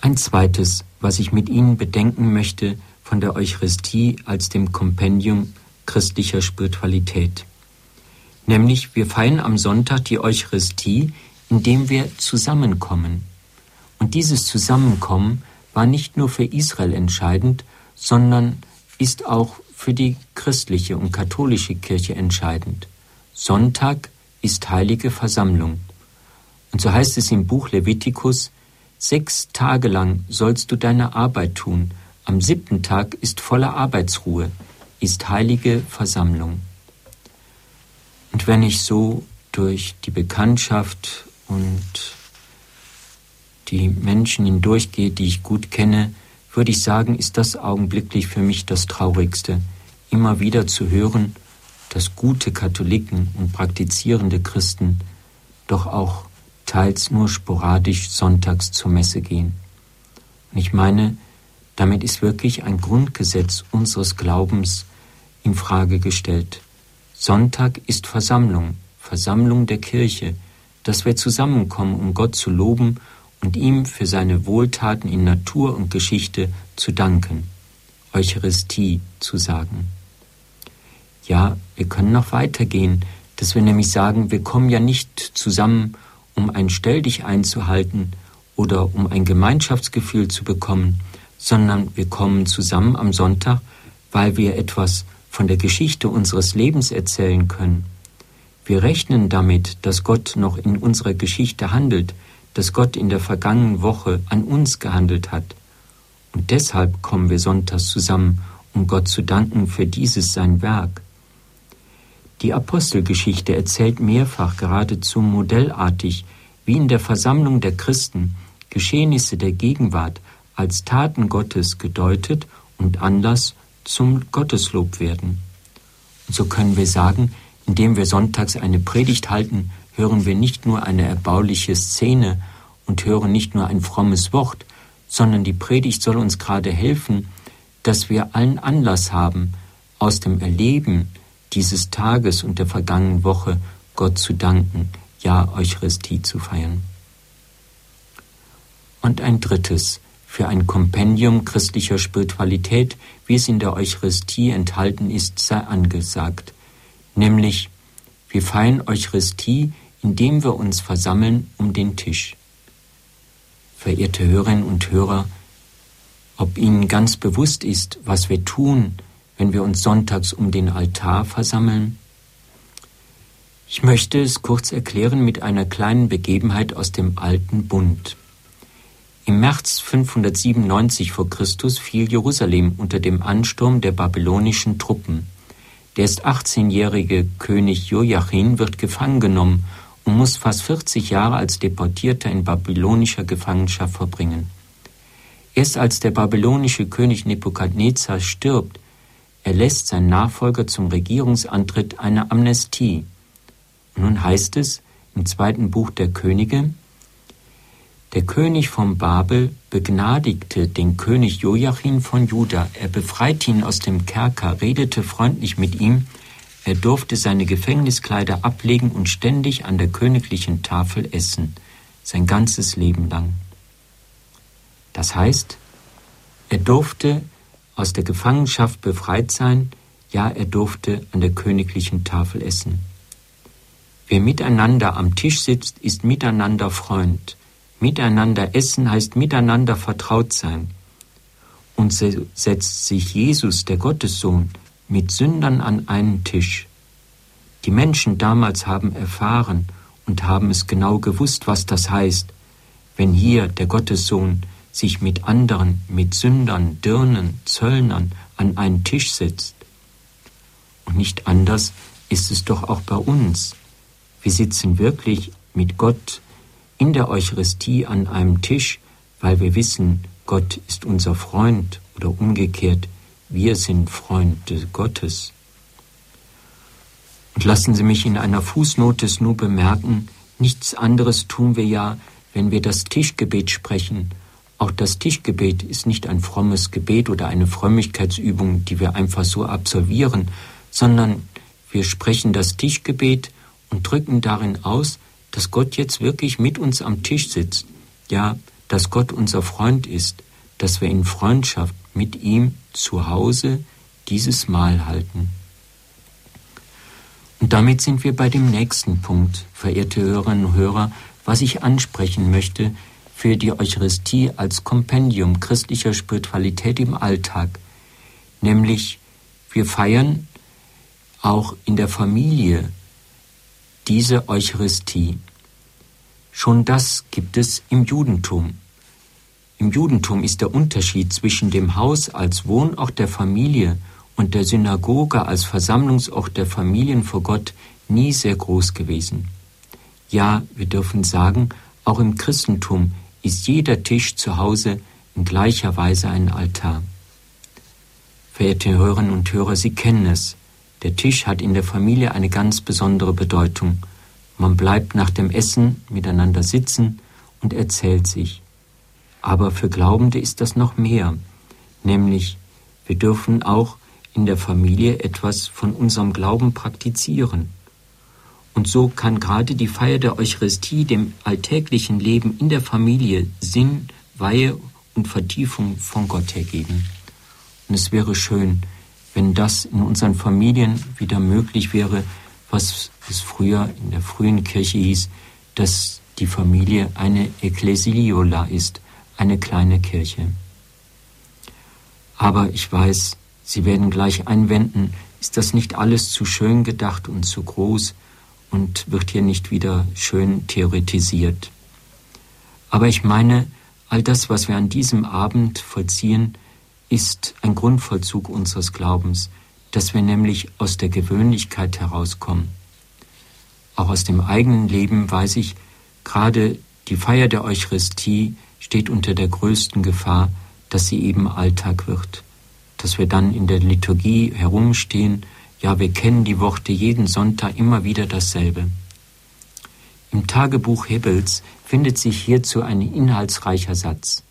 Ein zweites, was ich mit Ihnen bedenken möchte von der Eucharistie als dem Kompendium christlicher Spiritualität. Nämlich wir feiern am Sonntag die Eucharistie, indem wir zusammenkommen, und dieses Zusammenkommen war nicht nur für Israel entscheidend, sondern ist auch für die christliche und katholische Kirche entscheidend. Sonntag ist heilige Versammlung. Und so heißt es im Buch Levitikus, sechs Tage lang sollst du deine Arbeit tun, am siebten Tag ist volle Arbeitsruhe, ist heilige Versammlung. Und wenn ich so durch die Bekanntschaft und die Menschen hindurchgehe, die ich gut kenne, würde ich sagen, ist das augenblicklich für mich das Traurigste, immer wieder zu hören, dass gute Katholiken und praktizierende Christen doch auch teils nur sporadisch sonntags zur Messe gehen. Und ich meine, damit ist wirklich ein Grundgesetz unseres Glaubens in Frage gestellt. Sonntag ist Versammlung, Versammlung der Kirche, dass wir zusammenkommen, um Gott zu loben und ihm für seine Wohltaten in Natur und Geschichte zu danken, Eucharistie zu sagen. Ja, wir können noch weitergehen, dass wir nämlich sagen, wir kommen ja nicht zusammen, um ein Stell dich einzuhalten oder um ein Gemeinschaftsgefühl zu bekommen, sondern wir kommen zusammen am Sonntag, weil wir etwas von der Geschichte unseres Lebens erzählen können. Wir rechnen damit, dass Gott noch in unserer Geschichte handelt, dass Gott in der vergangenen Woche an uns gehandelt hat. Und deshalb kommen wir sonntags zusammen, um Gott zu danken für dieses sein Werk. Die Apostelgeschichte erzählt mehrfach geradezu modellartig, wie in der Versammlung der Christen Geschehnisse der Gegenwart als Taten Gottes gedeutet und Anlass zum Gotteslob werden. Und so können wir sagen, indem wir sonntags eine Predigt halten, hören wir nicht nur eine erbauliche Szene und hören nicht nur ein frommes Wort, sondern die Predigt soll uns gerade helfen, dass wir allen Anlass haben, aus dem Erleben dieses Tages und der vergangenen Woche Gott zu danken, ja Eucharistie zu feiern. Und ein drittes, für ein Kompendium christlicher Spiritualität, wie es in der Eucharistie enthalten ist, sei angesagt, nämlich wir feiern Eucharistie, indem wir uns versammeln um den Tisch. Verehrte Hörerinnen und Hörer, ob Ihnen ganz bewusst ist, was wir tun, wenn wir uns sonntags um den Altar versammeln? Ich möchte es kurz erklären mit einer kleinen Begebenheit aus dem alten Bund. Im März 597 vor Christus fiel Jerusalem unter dem Ansturm der babylonischen Truppen. Der erst 18-jährige König Joachim wird gefangen genommen und muss fast 40 Jahre als Deportierter in babylonischer Gefangenschaft verbringen. Erst als der babylonische König Nebukadnezar stirbt, erlässt sein Nachfolger zum Regierungsantritt eine Amnestie. Nun heißt es im zweiten Buch der Könige, der König von Babel begnadigte den König Joachim von Juda. Er befreite ihn aus dem Kerker, redete freundlich mit ihm. Er durfte seine Gefängniskleider ablegen und ständig an der königlichen Tafel essen, sein ganzes Leben lang. Das heißt, er durfte aus der Gefangenschaft befreit sein, ja, er durfte an der königlichen Tafel essen. Wer miteinander am Tisch sitzt, ist miteinander Freund. Miteinander essen heißt miteinander vertraut sein. Und setzt sich Jesus, der Gottessohn, mit Sündern an einen Tisch. Die Menschen damals haben erfahren und haben es genau gewusst, was das heißt, wenn hier der Gottessohn sich mit anderen, mit Sündern, Dirnen, Zöllnern an einen Tisch setzt. Und nicht anders ist es doch auch bei uns. Wir sitzen wirklich mit Gott in der Eucharistie an einem Tisch, weil wir wissen, Gott ist unser Freund oder umgekehrt, wir sind Freunde Gottes. Und lassen Sie mich in einer Fußnote nur bemerken, nichts anderes tun wir ja, wenn wir das Tischgebet sprechen. Auch das Tischgebet ist nicht ein frommes Gebet oder eine Frömmigkeitsübung, die wir einfach so absolvieren, sondern wir sprechen das Tischgebet und drücken darin aus, dass Gott jetzt wirklich mit uns am Tisch sitzt, ja, dass Gott unser Freund ist, dass wir in Freundschaft mit ihm zu Hause dieses Mahl halten. Und damit sind wir bei dem nächsten Punkt, verehrte Hörerinnen und Hörer, was ich ansprechen möchte für die Eucharistie als Kompendium christlicher Spiritualität im Alltag, nämlich wir feiern auch in der Familie diese Eucharistie. Schon das gibt es im Judentum. Im Judentum ist der Unterschied zwischen dem Haus als Wohnort der Familie und der Synagoge als Versammlungsort der Familien vor Gott nie sehr groß gewesen. Ja, wir dürfen sagen, auch im Christentum ist jeder Tisch zu Hause in gleicher Weise ein Altar. Verehrte Hörerinnen und Hörer, Sie kennen es. Der Tisch hat in der Familie eine ganz besondere Bedeutung. Man bleibt nach dem Essen miteinander sitzen und erzählt sich. Aber für Glaubende ist das noch mehr, nämlich wir dürfen auch in der Familie etwas von unserem Glauben praktizieren. Und so kann gerade die Feier der Eucharistie dem alltäglichen Leben in der Familie Sinn, Weihe und Vertiefung von Gott hergeben. Und es wäre schön, wenn das in unseren Familien wieder möglich wäre, was es früher in der frühen Kirche hieß, dass die Familie eine Ecclesiola ist, eine kleine Kirche. Aber ich weiß, Sie werden gleich einwenden, ist das nicht alles zu schön gedacht und zu groß und wird hier nicht wieder schön theoretisiert. Aber ich meine, all das, was wir an diesem Abend vollziehen, ist ein Grundvollzug unseres Glaubens, dass wir nämlich aus der Gewöhnlichkeit herauskommen. Auch aus dem eigenen Leben weiß ich, gerade die Feier der Eucharistie steht unter der größten Gefahr, dass sie eben Alltag wird dass wir dann in der Liturgie herumstehen, ja, wir kennen die Worte jeden Sonntag immer wieder dasselbe. Im Tagebuch Hebels findet sich hierzu ein inhaltsreicher Satz.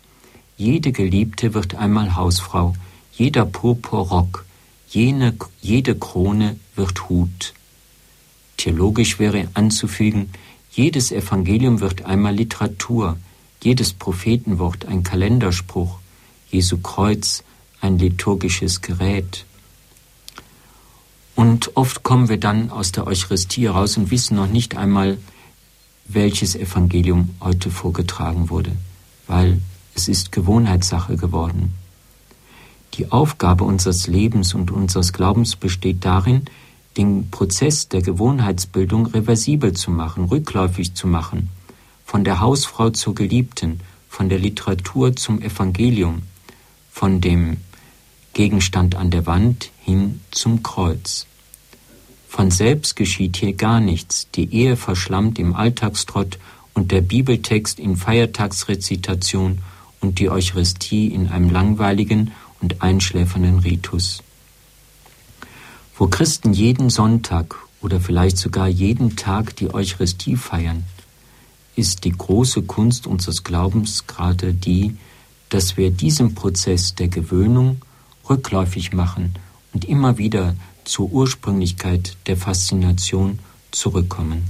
Jede Geliebte wird einmal Hausfrau, jeder Purpur Rock, jene, jede Krone wird Hut. Theologisch wäre anzufügen, jedes Evangelium wird einmal Literatur, jedes Prophetenwort ein Kalenderspruch, Jesu Kreuz ein liturgisches Gerät. Und oft kommen wir dann aus der Eucharistie raus und wissen noch nicht einmal, welches Evangelium heute vorgetragen wurde, weil es ist Gewohnheitssache geworden. Die Aufgabe unseres Lebens und unseres Glaubens besteht darin, den Prozess der Gewohnheitsbildung reversibel zu machen, rückläufig zu machen, von der Hausfrau zur Geliebten, von der Literatur zum Evangelium, von dem Gegenstand an der Wand hin zum Kreuz. Von selbst geschieht hier gar nichts, die Ehe verschlammt im Alltagstrott und der Bibeltext in Feiertagsrezitation und die Eucharistie in einem langweiligen und einschläfernden Ritus. Wo Christen jeden Sonntag oder vielleicht sogar jeden Tag die Eucharistie feiern, ist die große Kunst unseres Glaubens gerade die, dass wir diesem Prozess der Gewöhnung rückläufig machen und immer wieder zur Ursprünglichkeit der Faszination zurückkommen.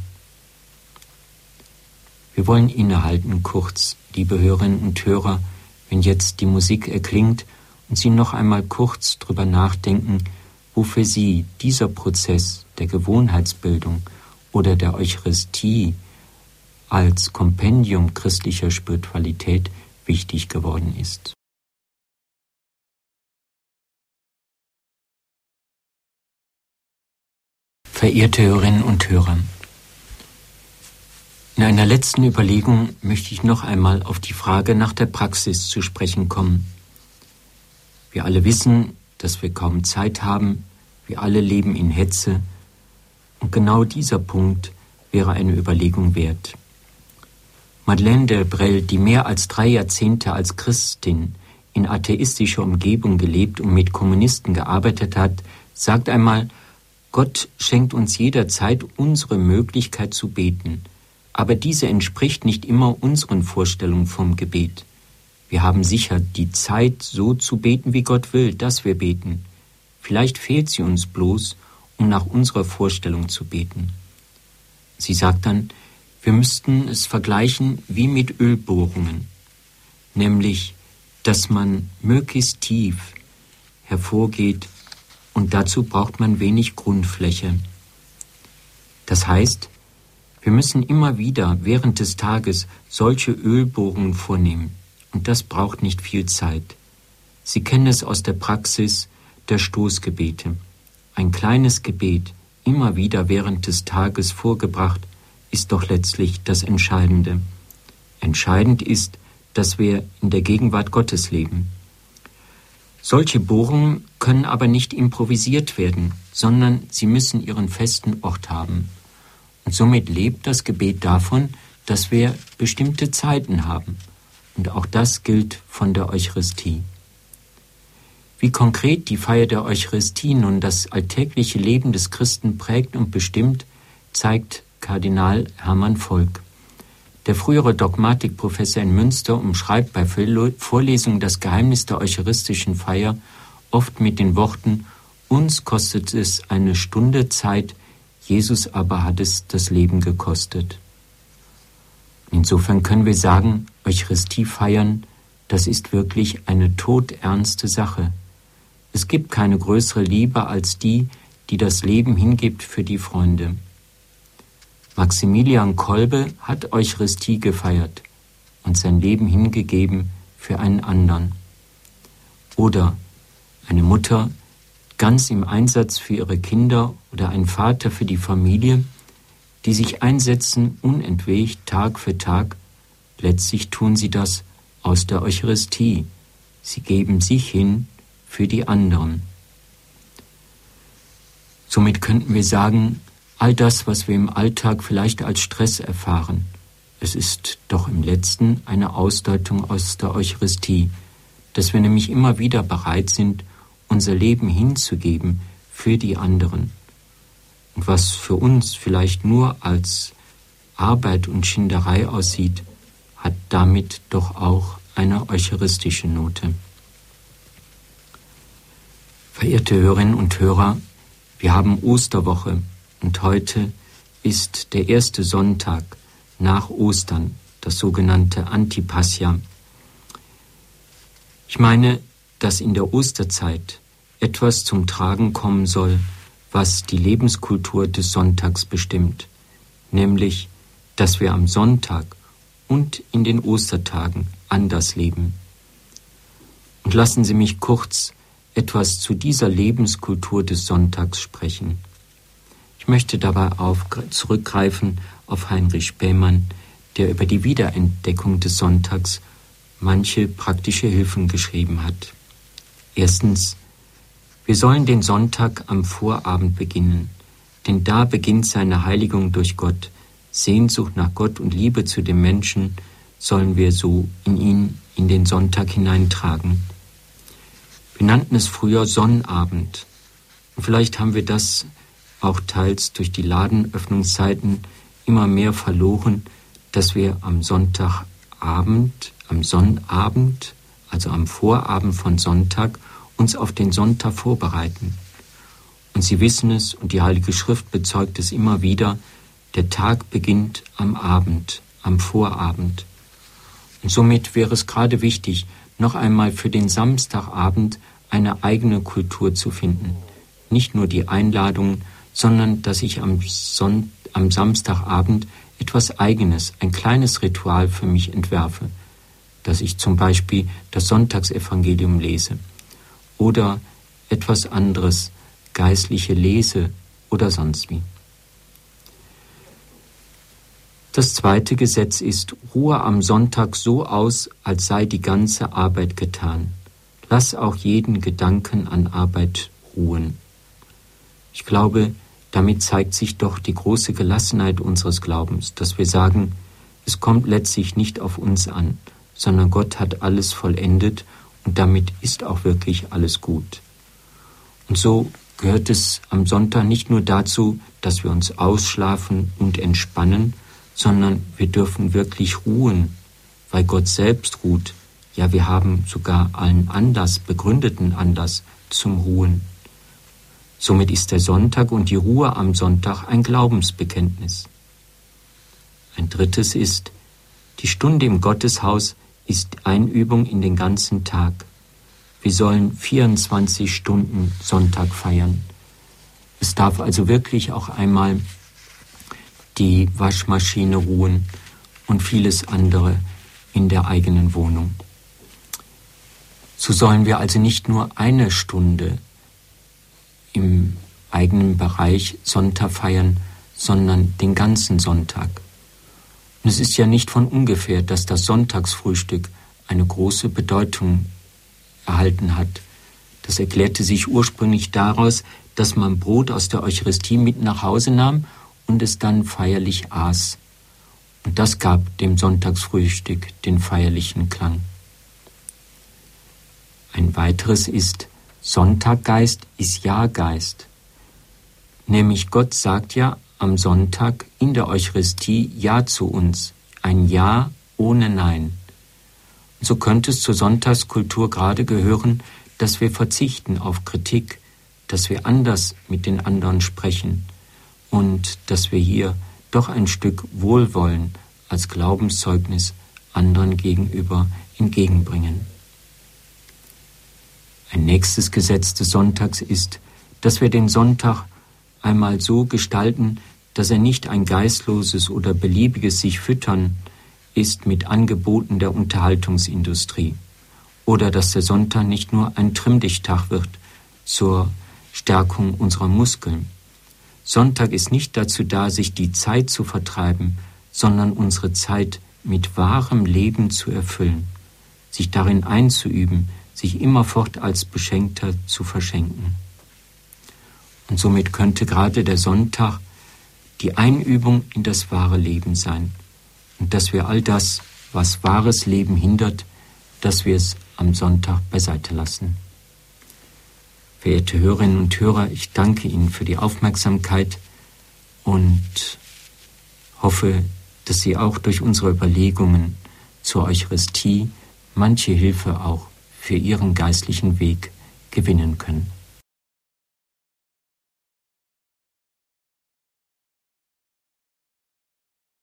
Wir wollen innehalten kurz, liebe Hörerinnen und Hörer, wenn jetzt die Musik erklingt und Sie noch einmal kurz drüber nachdenken, wo für Sie dieser Prozess der Gewohnheitsbildung oder der Eucharistie als Kompendium christlicher Spiritualität wichtig geworden ist. Verehrte Hörerinnen und Hörer, in einer letzten Überlegung möchte ich noch einmal auf die Frage nach der Praxis zu sprechen kommen. Wir alle wissen, dass wir kaum Zeit haben, wir alle leben in Hetze, und genau dieser Punkt wäre eine Überlegung wert. Madeleine Delbrel, die mehr als drei Jahrzehnte als Christin in atheistischer Umgebung gelebt und mit Kommunisten gearbeitet hat, sagt einmal, Gott schenkt uns jederzeit unsere Möglichkeit zu beten, aber diese entspricht nicht immer unseren Vorstellungen vom Gebet. Wir haben sicher die Zeit, so zu beten, wie Gott will, dass wir beten. Vielleicht fehlt sie uns bloß, um nach unserer Vorstellung zu beten. Sie sagt dann, wir müssten es vergleichen wie mit Ölbohrungen, nämlich, dass man möglichst tief hervorgeht und dazu braucht man wenig Grundfläche. Das heißt, wir müssen immer wieder während des Tages solche Ölbohrungen vornehmen und das braucht nicht viel Zeit. Sie kennen es aus der Praxis der Stoßgebete. Ein kleines Gebet, immer wieder während des Tages vorgebracht, ist doch letztlich das Entscheidende. Entscheidend ist, dass wir in der Gegenwart Gottes leben. Solche Bohrungen können aber nicht improvisiert werden, sondern sie müssen ihren festen Ort haben. Und somit lebt das Gebet davon, dass wir bestimmte Zeiten haben. Und auch das gilt von der Eucharistie. Wie konkret die Feier der Eucharistie nun das alltägliche Leben des Christen prägt und bestimmt, zeigt Kardinal Hermann Volk. Der frühere Dogmatikprofessor in Münster umschreibt bei Vorlesungen das Geheimnis der eucharistischen Feier oft mit den Worten Uns kostet es eine Stunde Zeit, Jesus aber hat es das Leben gekostet. Insofern können wir sagen, Eucharistie feiern, das ist wirklich eine todernste Sache. Es gibt keine größere Liebe als die, die das Leben hingibt für die Freunde. Maximilian Kolbe hat Eucharistie gefeiert und sein Leben hingegeben für einen anderen. Oder eine Mutter ganz im Einsatz für ihre Kinder oder ein Vater für die Familie, die sich einsetzen unentwegt Tag für Tag. Letztlich tun sie das aus der Eucharistie. Sie geben sich hin für die anderen. Somit könnten wir sagen, all das, was wir im Alltag vielleicht als Stress erfahren, es ist doch im letzten eine Ausdeutung aus der Eucharistie, dass wir nämlich immer wieder bereit sind, unser Leben hinzugeben für die anderen. Und was für uns vielleicht nur als Arbeit und Schinderei aussieht, hat damit doch auch eine eucharistische Note. Verehrte Hörerinnen und Hörer, wir haben Osterwoche und heute ist der erste Sonntag nach Ostern, das sogenannte Antipassia. Ich meine, dass in der Osterzeit etwas zum Tragen kommen soll, was die Lebenskultur des Sonntags bestimmt, nämlich, dass wir am Sonntag und in den Ostertagen anders leben. Und lassen Sie mich kurz etwas zu dieser Lebenskultur des Sonntags sprechen. Ich möchte dabei auf, zurückgreifen auf Heinrich Spähmann, der über die Wiederentdeckung des Sonntags manche praktische Hilfen geschrieben hat. Erstens, wir sollen den Sonntag am Vorabend beginnen, denn da beginnt seine Heiligung durch Gott. Sehnsucht nach Gott und Liebe zu dem Menschen sollen wir so in ihn in den Sonntag hineintragen. Wir nannten es früher Sonnabend. Und vielleicht haben wir das auch teils durch die Ladenöffnungszeiten immer mehr verloren, dass wir am Sonntagabend, am Sonnabend, also am Vorabend von Sonntag, uns auf den Sonntag vorbereiten. Und Sie wissen es, und die Heilige Schrift bezeugt es immer wieder, der Tag beginnt am Abend, am Vorabend. Und somit wäre es gerade wichtig, noch einmal für den Samstagabend eine eigene Kultur zu finden. Nicht nur die Einladungen, sondern dass ich am, Son am Samstagabend etwas Eigenes, ein kleines Ritual für mich entwerfe, dass ich zum Beispiel das Sonntagsevangelium lese oder etwas anderes, geistliche lese oder sonst wie. Das zweite Gesetz ist, ruhe am Sonntag so aus, als sei die ganze Arbeit getan. Lass auch jeden Gedanken an Arbeit ruhen. Ich glaube, damit zeigt sich doch die große Gelassenheit unseres Glaubens, dass wir sagen, es kommt letztlich nicht auf uns an, sondern Gott hat alles vollendet und damit ist auch wirklich alles gut. Und so gehört es am Sonntag nicht nur dazu, dass wir uns ausschlafen und entspannen, sondern wir dürfen wirklich ruhen, weil Gott selbst ruht. Ja, wir haben sogar einen Anlass, begründeten Anlass zum Ruhen. Somit ist der Sonntag und die Ruhe am Sonntag ein Glaubensbekenntnis. Ein drittes ist, die Stunde im Gotteshaus ist Einübung in den ganzen Tag. Wir sollen 24 Stunden Sonntag feiern. Es darf also wirklich auch einmal die Waschmaschine ruhen und vieles andere in der eigenen Wohnung. So sollen wir also nicht nur eine Stunde im eigenen Bereich Sonntag feiern, sondern den ganzen Sonntag. Und es ist ja nicht von ungefähr, dass das Sonntagsfrühstück eine große Bedeutung erhalten hat. Das erklärte sich ursprünglich daraus, dass man Brot aus der Eucharistie mit nach Hause nahm und es dann feierlich aß. Und das gab dem Sonntagsfrühstück den feierlichen Klang. Ein weiteres ist, Sonntaggeist ist Ja-Geist. Nämlich Gott sagt ja am Sonntag in der Eucharistie Ja zu uns, ein Ja ohne Nein. Und so könnte es zur Sonntagskultur gerade gehören, dass wir verzichten auf Kritik, dass wir anders mit den anderen sprechen und dass wir hier doch ein Stück Wohlwollen als Glaubenszeugnis anderen gegenüber entgegenbringen. Ein nächstes Gesetz des Sonntags ist, dass wir den Sonntag einmal so gestalten, dass er nicht ein geistloses oder beliebiges sich füttern ist mit Angeboten der Unterhaltungsindustrie oder dass der Sonntag nicht nur ein Trimmdichttag wird zur Stärkung unserer Muskeln. Sonntag ist nicht dazu da, sich die Zeit zu vertreiben, sondern unsere Zeit mit wahrem Leben zu erfüllen, sich darin einzuüben, sich immerfort als Beschenkter zu verschenken. Und somit könnte gerade der Sonntag die Einübung in das wahre Leben sein und dass wir all das, was wahres Leben hindert, dass wir es am Sonntag beiseite lassen. Verehrte Hörerinnen und Hörer, ich danke Ihnen für die Aufmerksamkeit und hoffe, dass Sie auch durch unsere Überlegungen zur Eucharistie manche Hilfe auch für Ihren geistlichen Weg gewinnen können.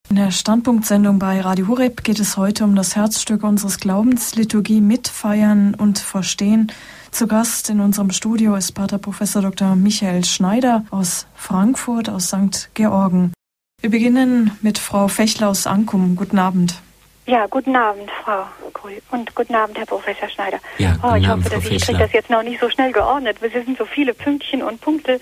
In der Standpunktsendung bei Radio Horeb geht es heute um das Herzstück unseres Glaubens, Liturgie mitfeiern und verstehen. Zu Gast in unserem Studio ist Pater Professor Dr. Michael Schneider aus Frankfurt, aus St. Georgen. Wir beginnen mit Frau Fechler aus Ankum. Guten Abend. Ja, guten Abend, Frau Kohl. Und guten Abend, Herr Professor Schneider. Ja, oh, ich Abend, hoffe, dass Frau ich kriege das jetzt noch nicht so schnell geordnet. Es sind so viele Pünktchen und Punkte.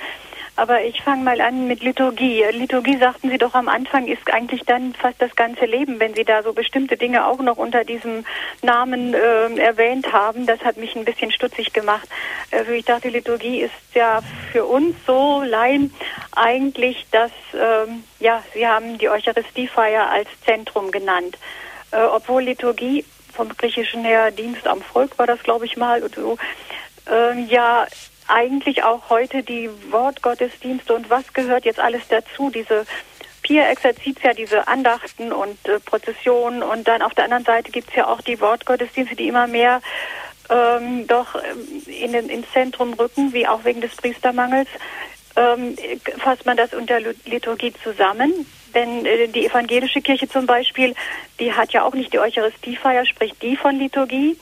Aber ich fange mal an mit Liturgie. Liturgie, sagten Sie doch am Anfang, ist eigentlich dann fast das ganze Leben, wenn Sie da so bestimmte Dinge auch noch unter diesem Namen äh, erwähnt haben. Das hat mich ein bisschen stutzig gemacht. Also ich dachte, Liturgie ist ja für uns so Laien eigentlich das, ähm, ja, Sie haben die Eucharistiefeier als Zentrum genannt. Äh, obwohl Liturgie vom Griechischen her Dienst am Volk war das, glaube ich mal, und so, äh, ja eigentlich auch heute die Wortgottesdienste und was gehört jetzt alles dazu, diese Pia Exercitia, diese Andachten und äh, Prozessionen und dann auf der anderen Seite gibt es ja auch die Wortgottesdienste, die immer mehr ähm, doch ähm, in den, ins Zentrum rücken, wie auch wegen des Priestermangels. Ähm, fasst man das unter Liturgie zusammen? Denn äh, die evangelische Kirche zum Beispiel, die hat ja auch nicht die Eucharistiefeier, spricht die von Liturgie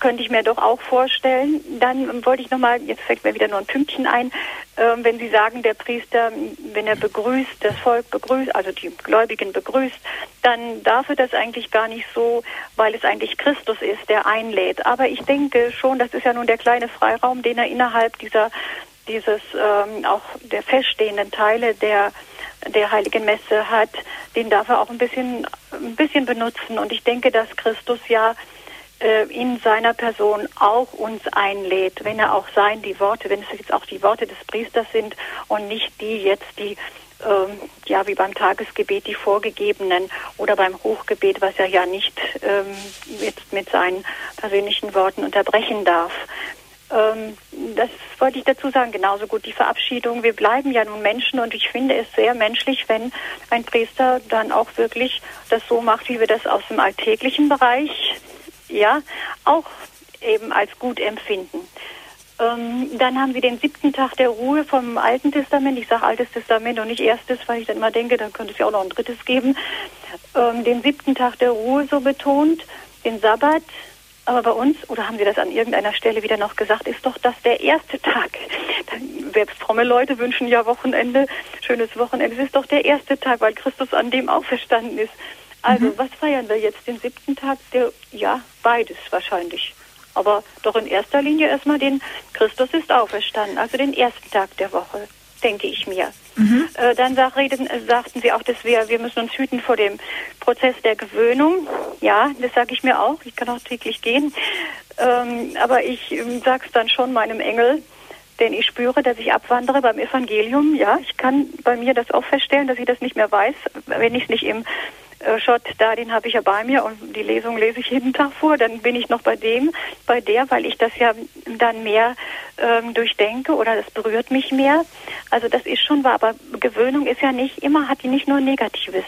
könnte ich mir doch auch vorstellen. Dann wollte ich nochmal, jetzt fällt mir wieder nur ein Pünktchen ein, äh, wenn Sie sagen, der Priester, wenn er begrüßt, das Volk begrüßt, also die Gläubigen begrüßt, dann darf er das eigentlich gar nicht so, weil es eigentlich Christus ist, der einlädt. Aber ich denke schon, das ist ja nun der kleine Freiraum, den er innerhalb dieser dieses ähm, auch der feststehenden Teile der der heiligen Messe hat, den darf er auch ein bisschen ein bisschen benutzen und ich denke, dass Christus ja äh, in seiner Person auch uns einlädt, wenn er auch sein, die Worte, wenn es jetzt auch die Worte des Priesters sind und nicht die jetzt die ähm, ja wie beim Tagesgebet die vorgegebenen oder beim Hochgebet, was er ja nicht ähm, jetzt mit seinen persönlichen Worten unterbrechen darf. Ähm, das wollte ich dazu sagen, genauso gut die Verabschiedung. Wir bleiben ja nun Menschen und ich finde es sehr menschlich, wenn ein Priester dann auch wirklich das so macht, wie wir das aus dem alltäglichen Bereich ja, auch eben als gut empfinden. Ähm, dann haben wir den siebten Tag der Ruhe vom Alten Testament. Ich sage Altes Testament und nicht Erstes, weil ich dann immer denke, dann könnte es ja auch noch ein drittes geben. Ähm, den siebten Tag der Ruhe so betont, den Sabbat. Aber bei uns, oder haben Sie das an irgendeiner Stelle wieder noch gesagt, ist doch das der erste Tag. Selbst fromme Leute wünschen ja Wochenende, schönes Wochenende. Es ist doch der erste Tag, weil Christus an dem auferstanden ist. Also, mhm. was feiern wir jetzt? Den siebten Tag? Der, ja, beides wahrscheinlich. Aber doch in erster Linie erstmal den Christus ist auferstanden, also den ersten Tag der Woche, denke ich mir. Mhm. Äh, dann sag, reden, äh, sagten Sie auch, dass wir, wir müssen uns hüten vor dem Prozess der Gewöhnung. Ja, das sage ich mir auch. Ich kann auch täglich gehen. Ähm, aber ich ähm, sage es dann schon meinem Engel, denn ich spüre, dass ich abwandere beim Evangelium. Ja, ich kann bei mir das auch feststellen, dass ich das nicht mehr weiß, wenn ich es nicht im Schott da, den habe ich ja bei mir und die Lesung lese ich jeden Tag vor. Dann bin ich noch bei dem, bei der, weil ich das ja dann mehr ähm, durchdenke oder das berührt mich mehr. Also das ist schon wahr, aber Gewöhnung ist ja nicht immer, hat die nicht nur Negatives.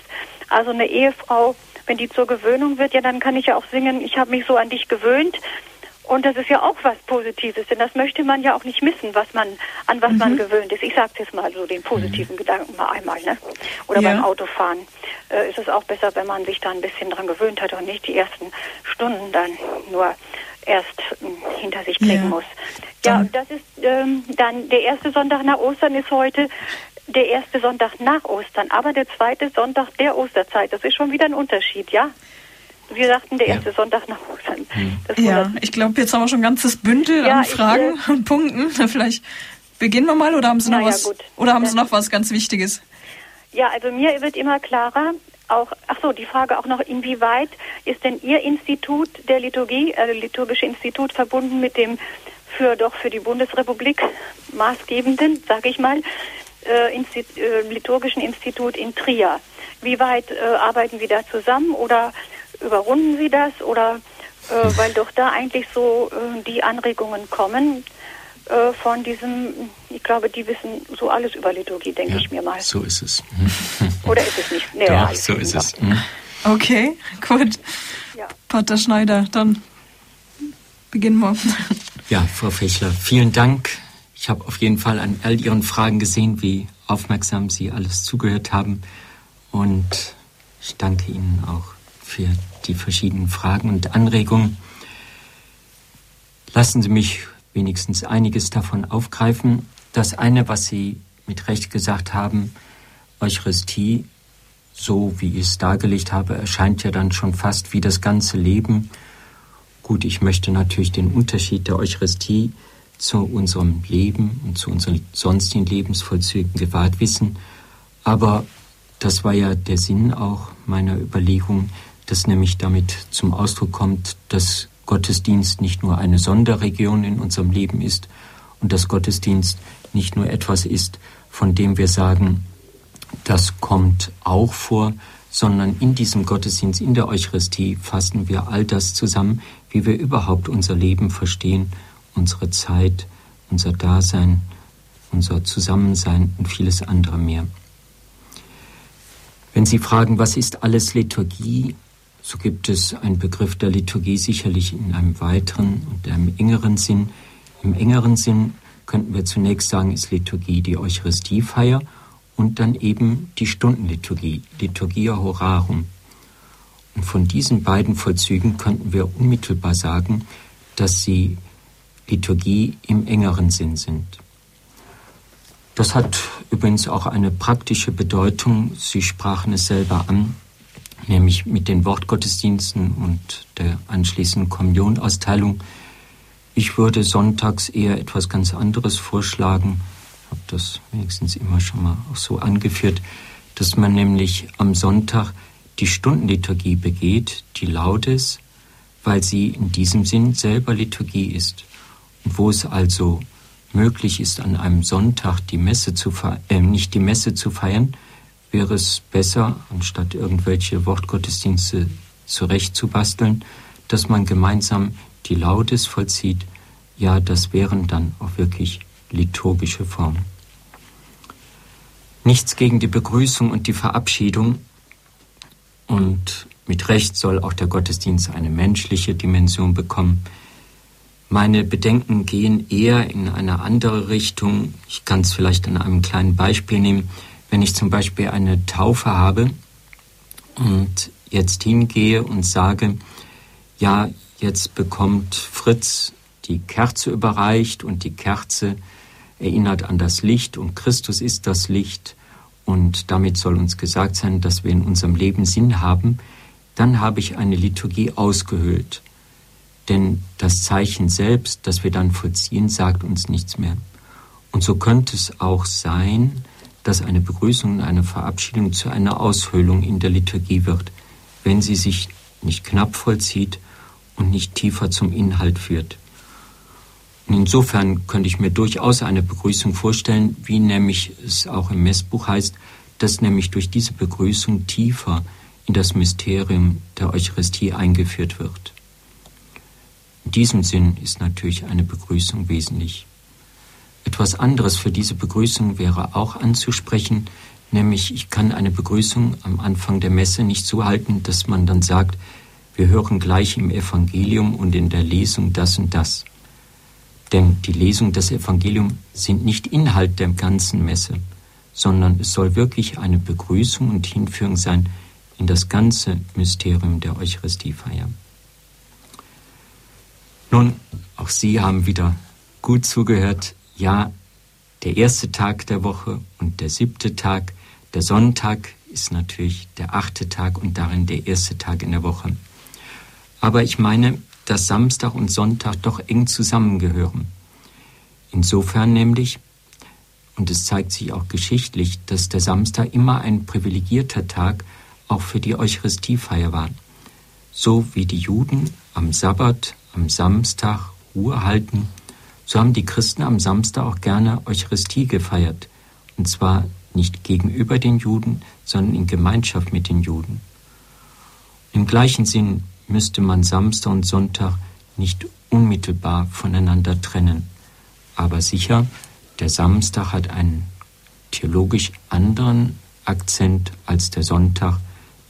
Also eine Ehefrau, wenn die zur Gewöhnung wird, ja, dann kann ich ja auch singen, ich habe mich so an dich gewöhnt. Und das ist ja auch was Positives, denn das möchte man ja auch nicht missen, was man an was mhm. man gewöhnt ist. Ich sage jetzt mal so den positiven mhm. Gedanken mal einmal, ne? Oder ja. beim Autofahren äh, ist es auch besser, wenn man sich da ein bisschen dran gewöhnt hat und nicht die ersten Stunden dann nur erst äh, hinter sich kriegen ja. muss. Ja, dann. das ist ähm, dann der erste Sonntag nach Ostern ist heute der erste Sonntag nach Ostern, aber der zweite Sonntag der Osterzeit. Das ist schon wieder ein Unterschied, ja? Wir sagten, der erste ja. Sonntag nach Ostern. Mhm. Ja, ich glaube, jetzt haben wir schon ein ganzes Bündel ja, an Fragen ich, äh, und Punkten. Vielleicht beginnen wir mal oder haben Sie noch was? Gut. Oder haben Sie noch was ganz Wichtiges? Ja, also mir wird immer klarer, auch, ach so, die Frage auch noch, inwieweit ist denn Ihr Institut der Liturgie, äh, liturgische Institut verbunden mit dem für doch für die Bundesrepublik maßgebenden, sage ich mal, äh, Insti äh, liturgischen Institut in Trier. Wie weit äh, arbeiten Sie da zusammen oder überrunden Sie das oder äh, weil doch da eigentlich so äh, die Anregungen kommen äh, von diesem, ich glaube, die wissen so alles über Liturgie, denke ja, ich mir mal. So ist es. oder ist es nicht? Nee, Doch, so ist es. Mhm. Okay, gut. Ja. Pater Schneider, dann beginnen wir. Ja, Frau Fechler, vielen Dank. Ich habe auf jeden Fall an all Ihren Fragen gesehen, wie aufmerksam Sie alles zugehört haben. Und ich danke Ihnen auch für die verschiedenen Fragen und Anregungen. Lassen Sie mich wenigstens einiges davon aufgreifen. Das eine, was Sie mit Recht gesagt haben, Eucharistie, so wie ich es dargelegt habe, erscheint ja dann schon fast wie das ganze Leben. Gut, ich möchte natürlich den Unterschied der Eucharistie zu unserem Leben und zu unseren sonstigen Lebensvollzügen gewahrt wissen, aber das war ja der Sinn auch meiner Überlegung, dass nämlich damit zum Ausdruck kommt, dass Gottesdienst nicht nur eine Sonderregion in unserem Leben ist und dass Gottesdienst nicht nur etwas ist, von dem wir sagen, das kommt auch vor, sondern in diesem Gottesdienst, in der Eucharistie fassen wir all das zusammen, wie wir überhaupt unser Leben verstehen, unsere Zeit, unser Dasein, unser Zusammensein und vieles andere mehr. Wenn Sie fragen, was ist alles Liturgie, so gibt es einen Begriff der Liturgie sicherlich in einem weiteren und einem engeren Sinn. Im engeren Sinn könnten wir zunächst sagen, ist Liturgie die Eucharistiefeier und dann eben die Stundenliturgie, Liturgia Horarum. Und von diesen beiden Vollzügen könnten wir unmittelbar sagen, dass sie Liturgie im engeren Sinn sind. Das hat übrigens auch eine praktische Bedeutung. Sie sprachen es selber an nämlich mit den Wortgottesdiensten und der anschließenden Kommunionausteilung. Ich würde sonntags eher etwas ganz anderes vorschlagen, habe das wenigstens immer schon mal auch so angeführt, dass man nämlich am Sonntag die Stundenliturgie begeht, die Laudes, weil sie in diesem Sinn selber Liturgie ist. Und wo es also möglich ist, an einem Sonntag die Messe zu äh, nicht die Messe zu feiern, wäre es besser, anstatt irgendwelche Wortgottesdienste zurechtzubasteln, dass man gemeinsam die Laudes vollzieht. Ja, das wären dann auch wirklich liturgische Formen. Nichts gegen die Begrüßung und die Verabschiedung. Und mit Recht soll auch der Gottesdienst eine menschliche Dimension bekommen. Meine Bedenken gehen eher in eine andere Richtung. Ich kann es vielleicht an einem kleinen Beispiel nehmen. Wenn ich zum Beispiel eine Taufe habe und jetzt hingehe und sage, ja, jetzt bekommt Fritz die Kerze überreicht und die Kerze erinnert an das Licht und Christus ist das Licht und damit soll uns gesagt sein, dass wir in unserem Leben Sinn haben, dann habe ich eine Liturgie ausgehöhlt. Denn das Zeichen selbst, das wir dann vollziehen, sagt uns nichts mehr. Und so könnte es auch sein, dass eine Begrüßung und eine Verabschiedung zu einer Aushöhlung in der Liturgie wird, wenn sie sich nicht knapp vollzieht und nicht tiefer zum Inhalt führt. Und insofern könnte ich mir durchaus eine Begrüßung vorstellen, wie nämlich es auch im Messbuch heißt, dass nämlich durch diese Begrüßung tiefer in das Mysterium der Eucharistie eingeführt wird. In diesem Sinn ist natürlich eine Begrüßung wesentlich. Etwas anderes für diese Begrüßung wäre auch anzusprechen, nämlich ich kann eine Begrüßung am Anfang der Messe nicht so halten, dass man dann sagt, wir hören gleich im Evangelium und in der Lesung das und das. Denn die Lesung des Evangeliums sind nicht Inhalt der ganzen Messe, sondern es soll wirklich eine Begrüßung und Hinführung sein in das ganze Mysterium der Eucharistiefeier. Nun, auch Sie haben wieder gut zugehört. Ja, der erste Tag der Woche und der siebte Tag, der Sonntag ist natürlich der achte Tag und darin der erste Tag in der Woche. Aber ich meine, dass Samstag und Sonntag doch eng zusammengehören. Insofern nämlich, und es zeigt sich auch geschichtlich, dass der Samstag immer ein privilegierter Tag auch für die Eucharistiefeier war. So wie die Juden am Sabbat, am Samstag Ruhe halten, so haben die Christen am Samstag auch gerne Eucharistie gefeiert. Und zwar nicht gegenüber den Juden, sondern in Gemeinschaft mit den Juden. Im gleichen Sinn müsste man Samstag und Sonntag nicht unmittelbar voneinander trennen. Aber sicher, der Samstag hat einen theologisch anderen Akzent als der Sonntag.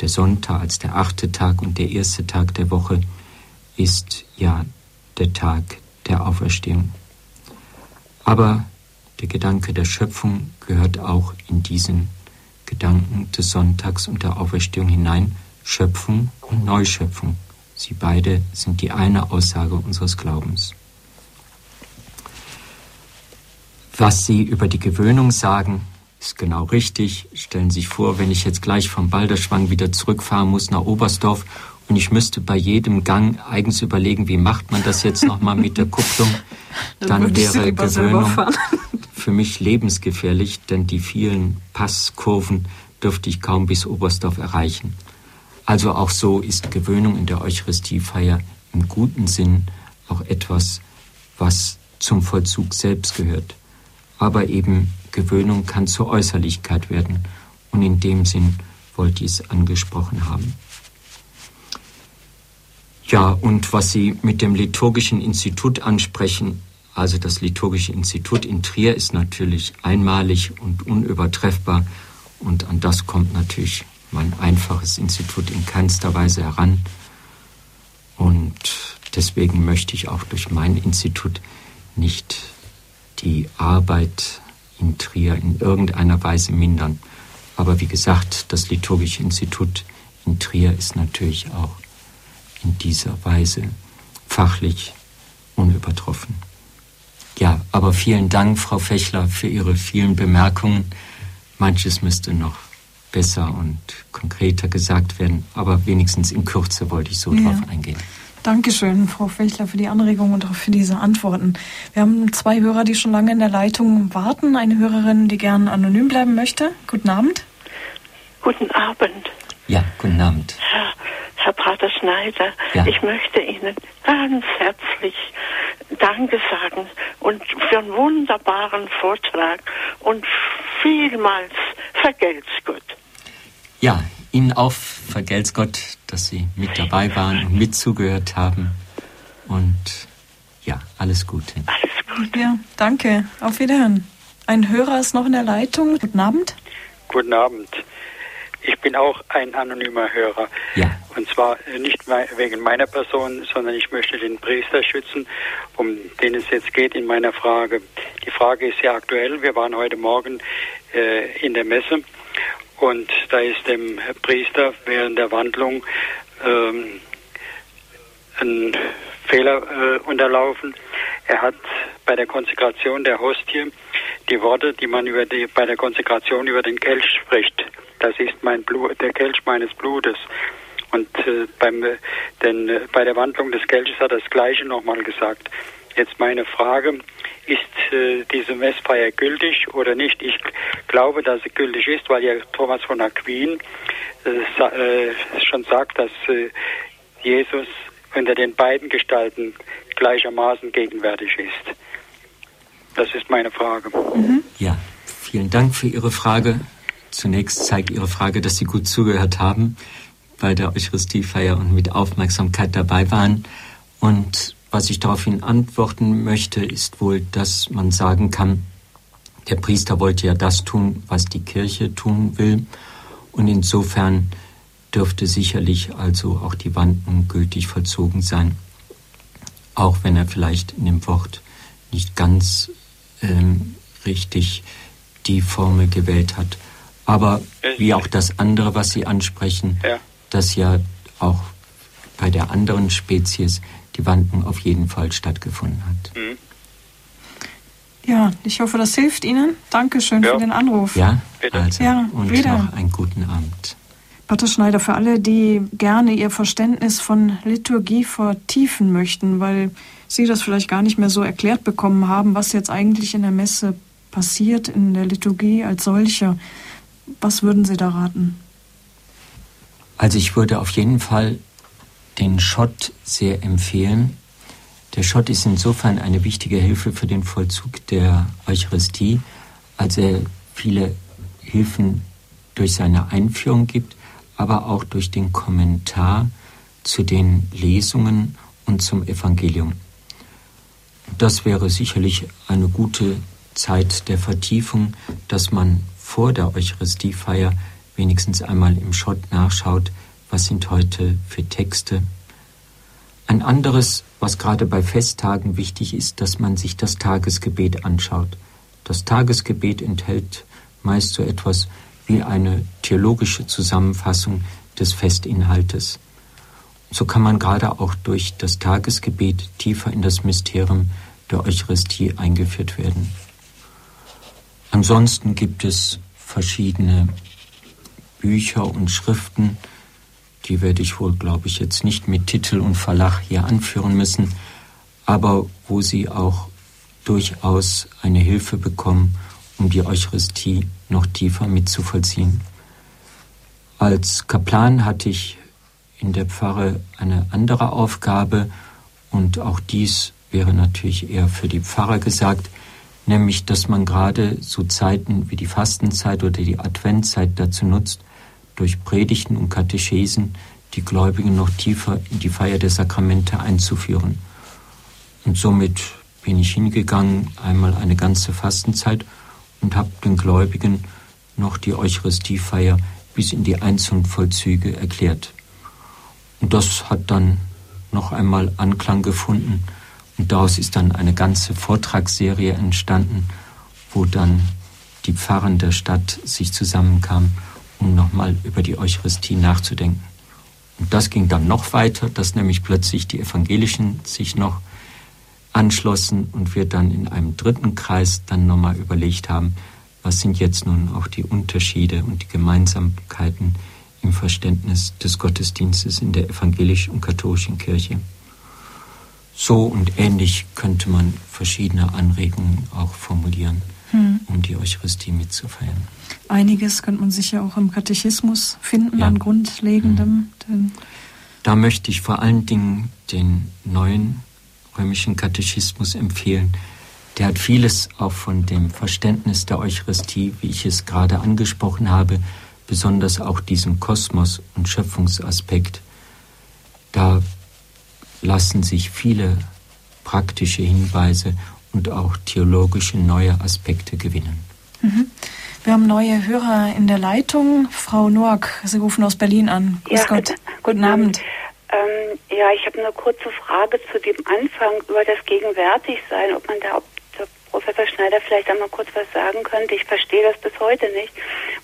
Der Sonntag als der achte Tag und der erste Tag der Woche ist ja der Tag der Auferstehung. Aber der Gedanke der Schöpfung gehört auch in diesen Gedanken des Sonntags und der Auferstehung hinein. Schöpfung und Neuschöpfung. Sie beide sind die eine Aussage unseres Glaubens. Was Sie über die Gewöhnung sagen, ist genau richtig. Stellen Sie sich vor, wenn ich jetzt gleich vom Balderschwang wieder zurückfahren muss nach Oberstdorf und ich müsste bei jedem Gang eigens überlegen, wie macht man das jetzt nochmal mit der Kupplung, dann, dann wäre Gewöhnung für mich lebensgefährlich, denn die vielen Passkurven dürfte ich kaum bis Oberstdorf erreichen. Also auch so ist Gewöhnung in der Eucharistiefeier im guten Sinn auch etwas, was zum Vollzug selbst gehört. Aber eben Gewöhnung kann zur Äußerlichkeit werden und in dem Sinn wollte ich es angesprochen haben. Ja, und was Sie mit dem Liturgischen Institut ansprechen, also das Liturgische Institut in Trier ist natürlich einmalig und unübertreffbar und an das kommt natürlich mein einfaches Institut in keinster Weise heran. Und deswegen möchte ich auch durch mein Institut nicht die Arbeit in Trier in irgendeiner Weise mindern. Aber wie gesagt, das Liturgische Institut in Trier ist natürlich auch in dieser Weise fachlich unübertroffen. Ja, aber vielen Dank, Frau Fechler, für Ihre vielen Bemerkungen. Manches müsste noch besser und konkreter gesagt werden, aber wenigstens in Kürze wollte ich so ja. drauf eingehen. Dankeschön, Frau Fechler, für die Anregung und auch für diese Antworten. Wir haben zwei Hörer, die schon lange in der Leitung warten. Eine Hörerin, die gern anonym bleiben möchte. Guten Abend. Guten Abend. Ja, guten Abend. Herr, Pater Schneider, ja. ich möchte Ihnen ganz herzlich Danke sagen und für einen wunderbaren Vortrag und vielmals vergelt's Gott. Ja, Ihnen auch vergelt's Gott, dass Sie mit dabei waren und mitzugehört haben. Und ja, alles Gute. Alles Gute. Ja, danke. Auf Wiederhören. Ein Hörer ist noch in der Leitung. Guten Abend. Guten Abend. Ich bin auch ein anonymer Hörer. Ja. Und zwar nicht wegen meiner Person, sondern ich möchte den Priester schützen, um den es jetzt geht in meiner Frage. Die Frage ist sehr aktuell. Wir waren heute Morgen äh, in der Messe und da ist dem Priester während der Wandlung ähm, ein Fehler äh, unterlaufen. Er hat bei der Konsekration der Hostie die Worte, die man über die, bei der Konsekration über den Kelch spricht. Das ist mein Blut, der Kelch meines Blutes. Und äh, beim, denn, äh, bei der Wandlung des Kelches hat er das Gleiche nochmal gesagt. Jetzt meine Frage, ist äh, diese Messfeier gültig oder nicht? Ich glaube, dass sie gültig ist, weil ja Thomas von Aquin äh, äh, schon sagt, dass äh, Jesus unter den beiden Gestalten gleichermaßen gegenwärtig ist. Das ist meine Frage. Mhm. Ja, vielen Dank für Ihre Frage. Zunächst zeigt Ihre Frage, dass Sie gut zugehört haben bei der Eucharistiefeier und mit Aufmerksamkeit dabei waren. Und was ich daraufhin antworten möchte, ist wohl, dass man sagen kann, der Priester wollte ja das tun, was die Kirche tun will. Und insofern dürfte sicherlich also auch die Wandlung gültig vollzogen sein, auch wenn er vielleicht in dem Wort nicht ganz ähm, richtig die Formel gewählt hat. Aber wie auch das andere, was Sie ansprechen, ja. dass ja auch bei der anderen Spezies die Wandlung auf jeden Fall stattgefunden hat. Mhm. Ja, ich hoffe, das hilft Ihnen. Dankeschön ja. für den Anruf. Ja, also, ja, und wieder. noch einen guten Abend. Pater Schneider, für alle, die gerne ihr Verständnis von Liturgie vertiefen möchten, weil Sie das vielleicht gar nicht mehr so erklärt bekommen haben, was jetzt eigentlich in der Messe passiert, in der Liturgie als solche, was würden Sie da raten? Also ich würde auf jeden Fall den Schott sehr empfehlen. Der Schott ist insofern eine wichtige Hilfe für den Vollzug der Eucharistie, als er viele Hilfen durch seine Einführung gibt, aber auch durch den Kommentar zu den Lesungen und zum Evangelium. Das wäre sicherlich eine gute Zeit der Vertiefung, dass man vor der Eucharistiefeier wenigstens einmal im Schott nachschaut, was sind heute für Texte. Ein anderes, was gerade bei Festtagen wichtig ist, dass man sich das Tagesgebet anschaut. Das Tagesgebet enthält meist so etwas wie eine theologische Zusammenfassung des Festinhaltes. So kann man gerade auch durch das Tagesgebet tiefer in das Mysterium der Eucharistie eingeführt werden. Ansonsten gibt es verschiedene Bücher und Schriften, die werde ich wohl, glaube ich, jetzt nicht mit Titel und Verlag hier anführen müssen, aber wo Sie auch durchaus eine Hilfe bekommen, um die Eucharistie noch tiefer mitzuvollziehen. Als Kaplan hatte ich in der Pfarre eine andere Aufgabe und auch dies wäre natürlich eher für die Pfarrer gesagt, nämlich dass man gerade so Zeiten wie die Fastenzeit oder die Adventzeit dazu nutzt, durch Predigten und Katechesen die Gläubigen noch tiefer in die Feier der Sakramente einzuführen. Und somit bin ich hingegangen, einmal eine ganze Fastenzeit und habe den Gläubigen noch die Eucharistiefeier bis in die einzelnen Vollzüge erklärt. Und das hat dann noch einmal Anklang gefunden und daraus ist dann eine ganze Vortragsserie entstanden, wo dann die Pfarren der Stadt sich zusammenkamen, um nochmal über die Eucharistie nachzudenken. Und das ging dann noch weiter, dass nämlich plötzlich die Evangelischen sich noch anschlossen und wir dann in einem dritten Kreis dann nochmal überlegt haben, was sind jetzt nun auch die Unterschiede und die Gemeinsamkeiten im Verständnis des Gottesdienstes in der evangelischen und katholischen Kirche. So und ähnlich könnte man verschiedene Anregungen auch formulieren, hm. um die Eucharistie mitzufeiern. Einiges könnte man sicher auch im Katechismus finden ja. an Grundlegendem. Hm. Da möchte ich vor allen Dingen den neuen römischen Katechismus empfehlen. Der hat vieles auch von dem Verständnis der Eucharistie, wie ich es gerade angesprochen habe, besonders auch diesen Kosmos- und Schöpfungsaspekt. Da lassen sich viele praktische Hinweise und auch theologische neue Aspekte gewinnen. Mhm. Wir haben neue Hörer in der Leitung. Frau Noack, Sie rufen aus Berlin an. Grüß ja, Gott. Guten, guten Abend. Ähm, ja, ich habe eine kurze Frage zu dem Anfang über das Gegenwärtigsein, ob man da, ob der Professor Schneider vielleicht einmal kurz was sagen könnte. Ich verstehe das bis heute nicht,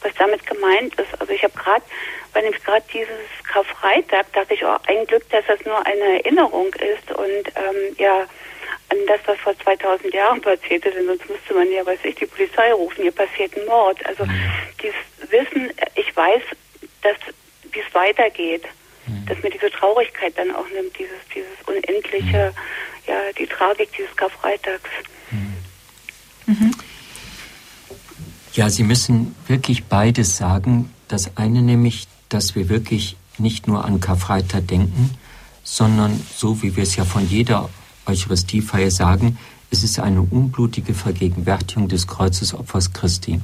was damit gemeint ist. Also ich habe gerade weil nämlich gerade dieses Karfreitag dachte ich, oh, ein Glück, dass das nur eine Erinnerung ist und ähm, ja, an das, was vor 2000 Jahren passiert ist, sonst müsste man ja, weiß ich, die Polizei rufen, hier passiert ein Mord. Also mhm. dieses Wissen, ich weiß, dass wie es weitergeht. Dass mir diese Traurigkeit dann auch nimmt, dieses, dieses unendliche, ja, die Tragik dieses Karfreitags. Mhm. Ja, Sie müssen wirklich beides sagen. Das eine nämlich, dass wir wirklich nicht nur an Karfreitag denken, sondern so wie wir es ja von jeder Eucharistiefeier sagen, es ist eine unblutige Vergegenwärtigung des Kreuzesopfers Christi.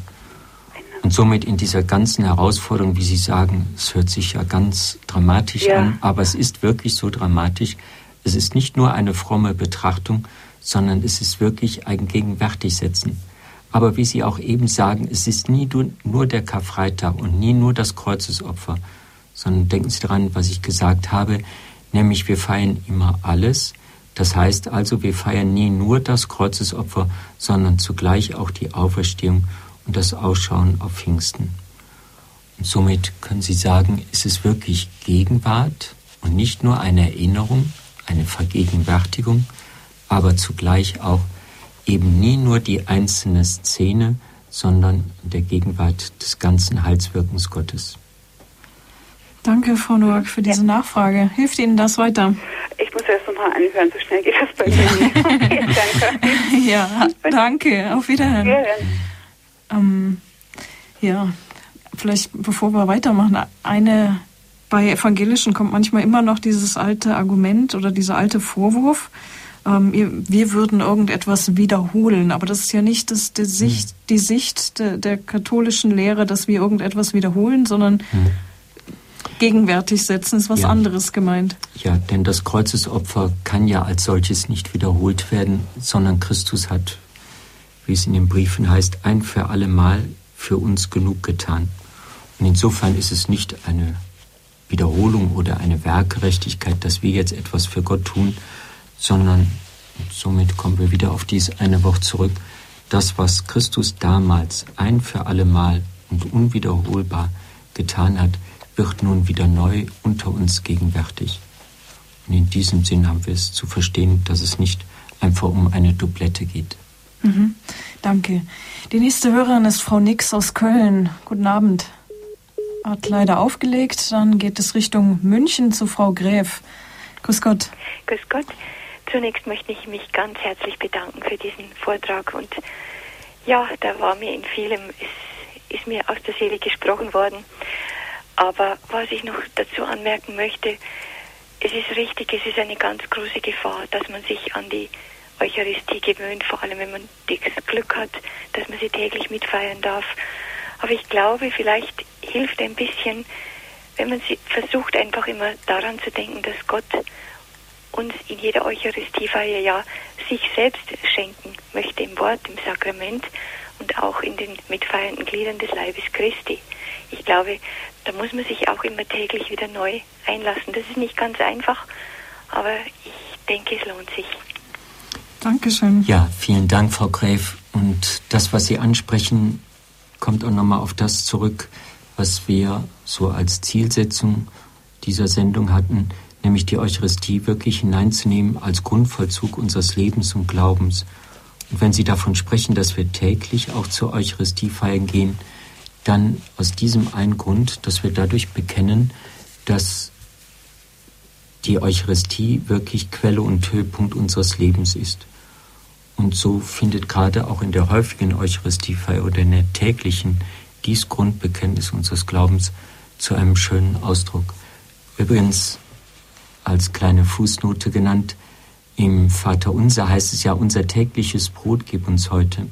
Und somit in dieser ganzen Herausforderung, wie Sie sagen, es hört sich ja ganz dramatisch ja. an, aber es ist wirklich so dramatisch. Es ist nicht nur eine fromme Betrachtung, sondern es ist wirklich ein Gegenwärtigsetzen. Aber wie Sie auch eben sagen, es ist nie nur der Karfreitag und nie nur das Kreuzesopfer, sondern denken Sie daran, was ich gesagt habe, nämlich wir feiern immer alles. Das heißt also, wir feiern nie nur das Kreuzesopfer, sondern zugleich auch die Auferstehung und das Ausschauen auf Pfingsten. Und somit können Sie sagen, es ist wirklich Gegenwart und nicht nur eine Erinnerung, eine Vergegenwärtigung, aber zugleich auch eben nie nur die einzelne Szene, sondern der Gegenwart des ganzen Heilswirkens Gottes. Danke, Frau Noack, für diese Nachfrage. Hilft Ihnen das weiter? Ich muss erst noch mal anhören, so schnell geht das bei mir nicht. danke. ja, danke. Auf Wiederhören. Ja, ähm, ja, vielleicht bevor wir weitermachen, eine bei Evangelischen kommt manchmal immer noch dieses alte Argument oder dieser alte Vorwurf, ähm, wir würden irgendetwas wiederholen. Aber das ist ja nicht das, die Sicht, hm. die Sicht der, der, katholischen Lehre, dass wir irgendetwas wiederholen, sondern hm. gegenwärtig setzen, ist was ja. anderes gemeint. Ja, denn das Kreuzesopfer kann ja als solches nicht wiederholt werden, sondern Christus hat wie es in den Briefen heißt, ein für alle Mal für uns genug getan. Und insofern ist es nicht eine Wiederholung oder eine Werkgerechtigkeit, dass wir jetzt etwas für Gott tun, sondern somit kommen wir wieder auf dies eine Woche zurück. Das, was Christus damals ein für alle Mal und unwiederholbar getan hat, wird nun wieder neu unter uns gegenwärtig. Und in diesem Sinn haben wir es zu verstehen, dass es nicht einfach um eine Doublette geht. Mhm. Danke. Die nächste Hörerin ist Frau Nix aus Köln. Guten Abend. Hat leider aufgelegt. Dann geht es Richtung München zu Frau Gräf. Grüß Gott. Grüß Gott. Zunächst möchte ich mich ganz herzlich bedanken für diesen Vortrag. Und ja, da war mir in vielem, ist, ist mir aus der Seele gesprochen worden. Aber was ich noch dazu anmerken möchte, es ist richtig, es ist eine ganz große Gefahr, dass man sich an die Eucharistie gewöhnt, vor allem wenn man das Glück hat, dass man sie täglich mitfeiern darf. Aber ich glaube, vielleicht hilft ein bisschen, wenn man versucht, einfach immer daran zu denken, dass Gott uns in jeder Eucharistiefeier ja sich selbst schenken möchte im Wort, im Sakrament und auch in den mitfeiernden Gliedern des Leibes Christi. Ich glaube, da muss man sich auch immer täglich wieder neu einlassen. Das ist nicht ganz einfach, aber ich denke, es lohnt sich. Dankeschön. Ja, vielen Dank, Frau Gräf. Und das, was Sie ansprechen, kommt auch nochmal auf das zurück, was wir so als Zielsetzung dieser Sendung hatten, nämlich die Eucharistie wirklich hineinzunehmen als Grundvollzug unseres Lebens und Glaubens. Und wenn Sie davon sprechen, dass wir täglich auch zur Eucharistie feiern gehen, dann aus diesem einen Grund, dass wir dadurch bekennen, dass die Eucharistie wirklich Quelle und Höhepunkt unseres Lebens ist. Und so findet gerade auch in der häufigen Eucharistiefeier oder in der täglichen dies Grundbekenntnis unseres Glaubens zu einem schönen Ausdruck. Übrigens, als kleine Fußnote genannt, im Vater Unser heißt es ja, unser tägliches Brot gib uns heute.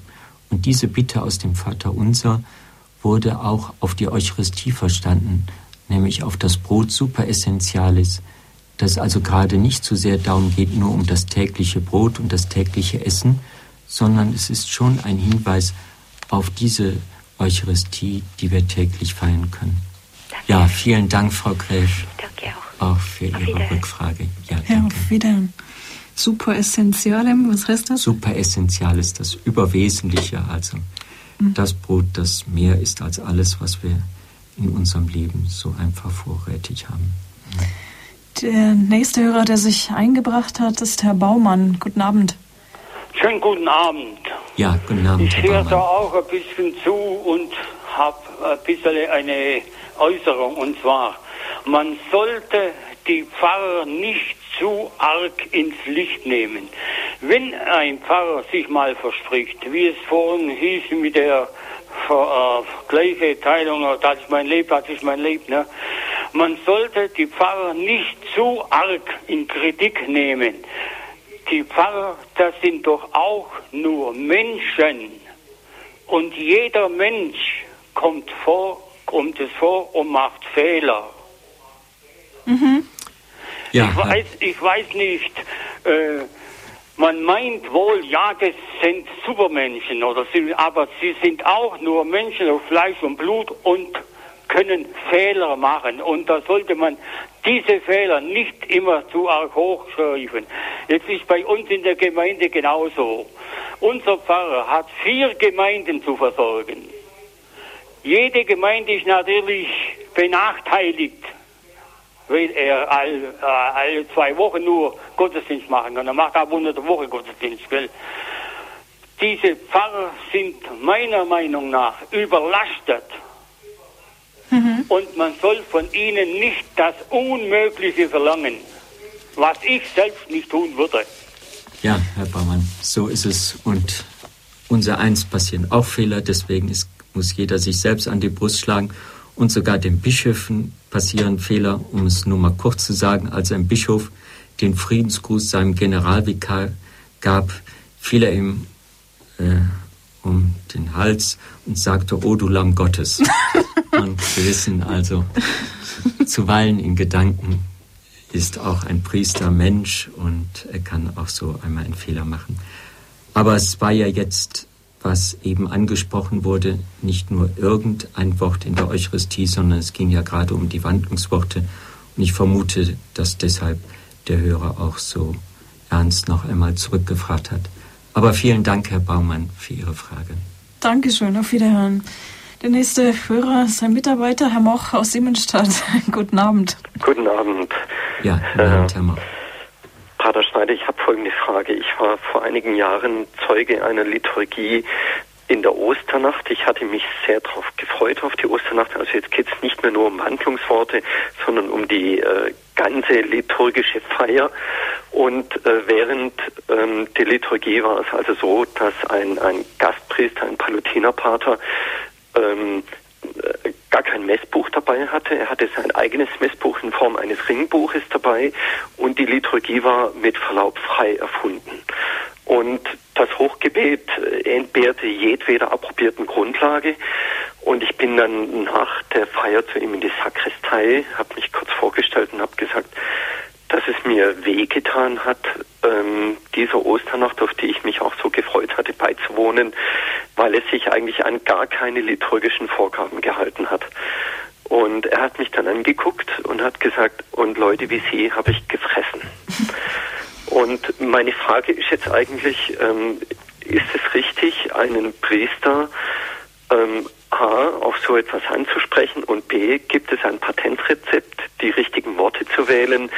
Und diese Bitte aus dem Vater Unser wurde auch auf die Eucharistie verstanden, nämlich auf das Brot super essentialis, dass es also gerade nicht so sehr darum geht, nur um das tägliche Brot und das tägliche Essen, sondern es ist schon ein Hinweis auf diese Eucharistie, die wir täglich feiern können. Danke. Ja, vielen Dank, Frau Gräf. Danke auch. Auch für auf Ihre Rückfrage. Ja, ja danke. auf Wiedersehen. Super Essentialem, was heißt das? Super Essential ist das Überwesentliche, also mhm. das Brot, das mehr ist als alles, was wir in unserem Leben so einfach vorrätig haben. Mhm. Der nächste Hörer, der sich eingebracht hat, ist Herr Baumann. Guten Abend. Schönen guten Abend. Ja, guten Abend. Ich höre da auch ein bisschen zu und habe ein bisschen eine Äußerung. Und zwar, man sollte die Pfarrer nicht zu arg ins Licht nehmen. Wenn ein Pfarrer sich mal verspricht, wie es vorhin hieß mit der äh, gleiche Teilung, das ist mein Leben, das ist mein Leben, ne? Man sollte die Pfarrer nicht zu arg in Kritik nehmen. Die Pfarrer, das sind doch auch nur Menschen. Und jeder Mensch kommt vor, kommt es vor und macht Fehler. Mhm. Ja, ich, weiß, ich weiß nicht, äh, man meint wohl, ja, das sind Supermenschen, oder sie, aber sie sind auch nur Menschen auf Fleisch und Blut und können Fehler machen. Und da sollte man diese Fehler nicht immer zu arg hochschreiben. Jetzt ist bei uns in der Gemeinde genauso. Unser Pfarrer hat vier Gemeinden zu versorgen. Jede Gemeinde ist natürlich benachteiligt weil er all, äh, alle zwei Wochen nur Gottesdienst machen kann. Er macht aber unter der Woche Gottesdienst, gell? Diese Pfarrer sind meiner Meinung nach überlastet. Mhm. Und man soll von ihnen nicht das Unmögliche verlangen, was ich selbst nicht tun würde. Ja, Herr Baumann, so ist es. Und unser eins passieren auch Fehler, deswegen ist, muss jeder sich selbst an die Brust schlagen und sogar den Bischöfen passieren Fehler, um es nur mal kurz zu sagen, als ein Bischof den Friedensgruß seinem Generalvikar gab, fiel er ihm äh, um den Hals und sagte, O du Lamm Gottes. und wir wissen also, zuweilen in Gedanken ist auch ein Priester Mensch und er kann auch so einmal einen Fehler machen. Aber es war ja jetzt was eben angesprochen wurde, nicht nur irgendein Wort in der Eucharistie, sondern es ging ja gerade um die Wandlungsworte. Und ich vermute, dass deshalb der Hörer auch so ernst noch einmal zurückgefragt hat. Aber vielen Dank, Herr Baumann, für Ihre Frage. Dankeschön, auf Wiederhören. Der nächste Hörer ist ein Mitarbeiter, Herr Moch aus Siemensstadt. Guten Abend. Guten Abend. Ja, guten Abend, Herr Moch. Pater Schneider, ich habe folgende Frage. Ich war vor einigen Jahren Zeuge einer Liturgie in der Osternacht. Ich hatte mich sehr darauf gefreut auf die Osternacht. Also jetzt geht es nicht mehr nur um Handlungsworte, sondern um die äh, ganze liturgische Feier. Und äh, während ähm, der Liturgie war es also so, dass ein, ein Gastpriester, ein Palutinerpater, ähm, gar kein Messbuch dabei hatte. Er hatte sein eigenes Messbuch in Form eines Ringbuches dabei und die Liturgie war mit Verlaub frei erfunden. Und das Hochgebet entbehrte jedweder approbierten Grundlage. Und ich bin dann nach der Feier zu ihm in die Sakristei, habe mich kurz vorgestellt und habe gesagt, dass es mir wehgetan hat, ähm, dieser Osternacht, auf die ich mich auch so gefreut hatte, beizuwohnen, weil es sich eigentlich an gar keine liturgischen Vorgaben gehalten hat. Und er hat mich dann angeguckt und hat gesagt, und Leute wie Sie habe ich gefressen. Und meine Frage ist jetzt eigentlich, ähm, ist es richtig, einen Priester ähm, A, auf so etwas anzusprechen und B, gibt es ein Patentrezept, die richtigen Worte zu wählen,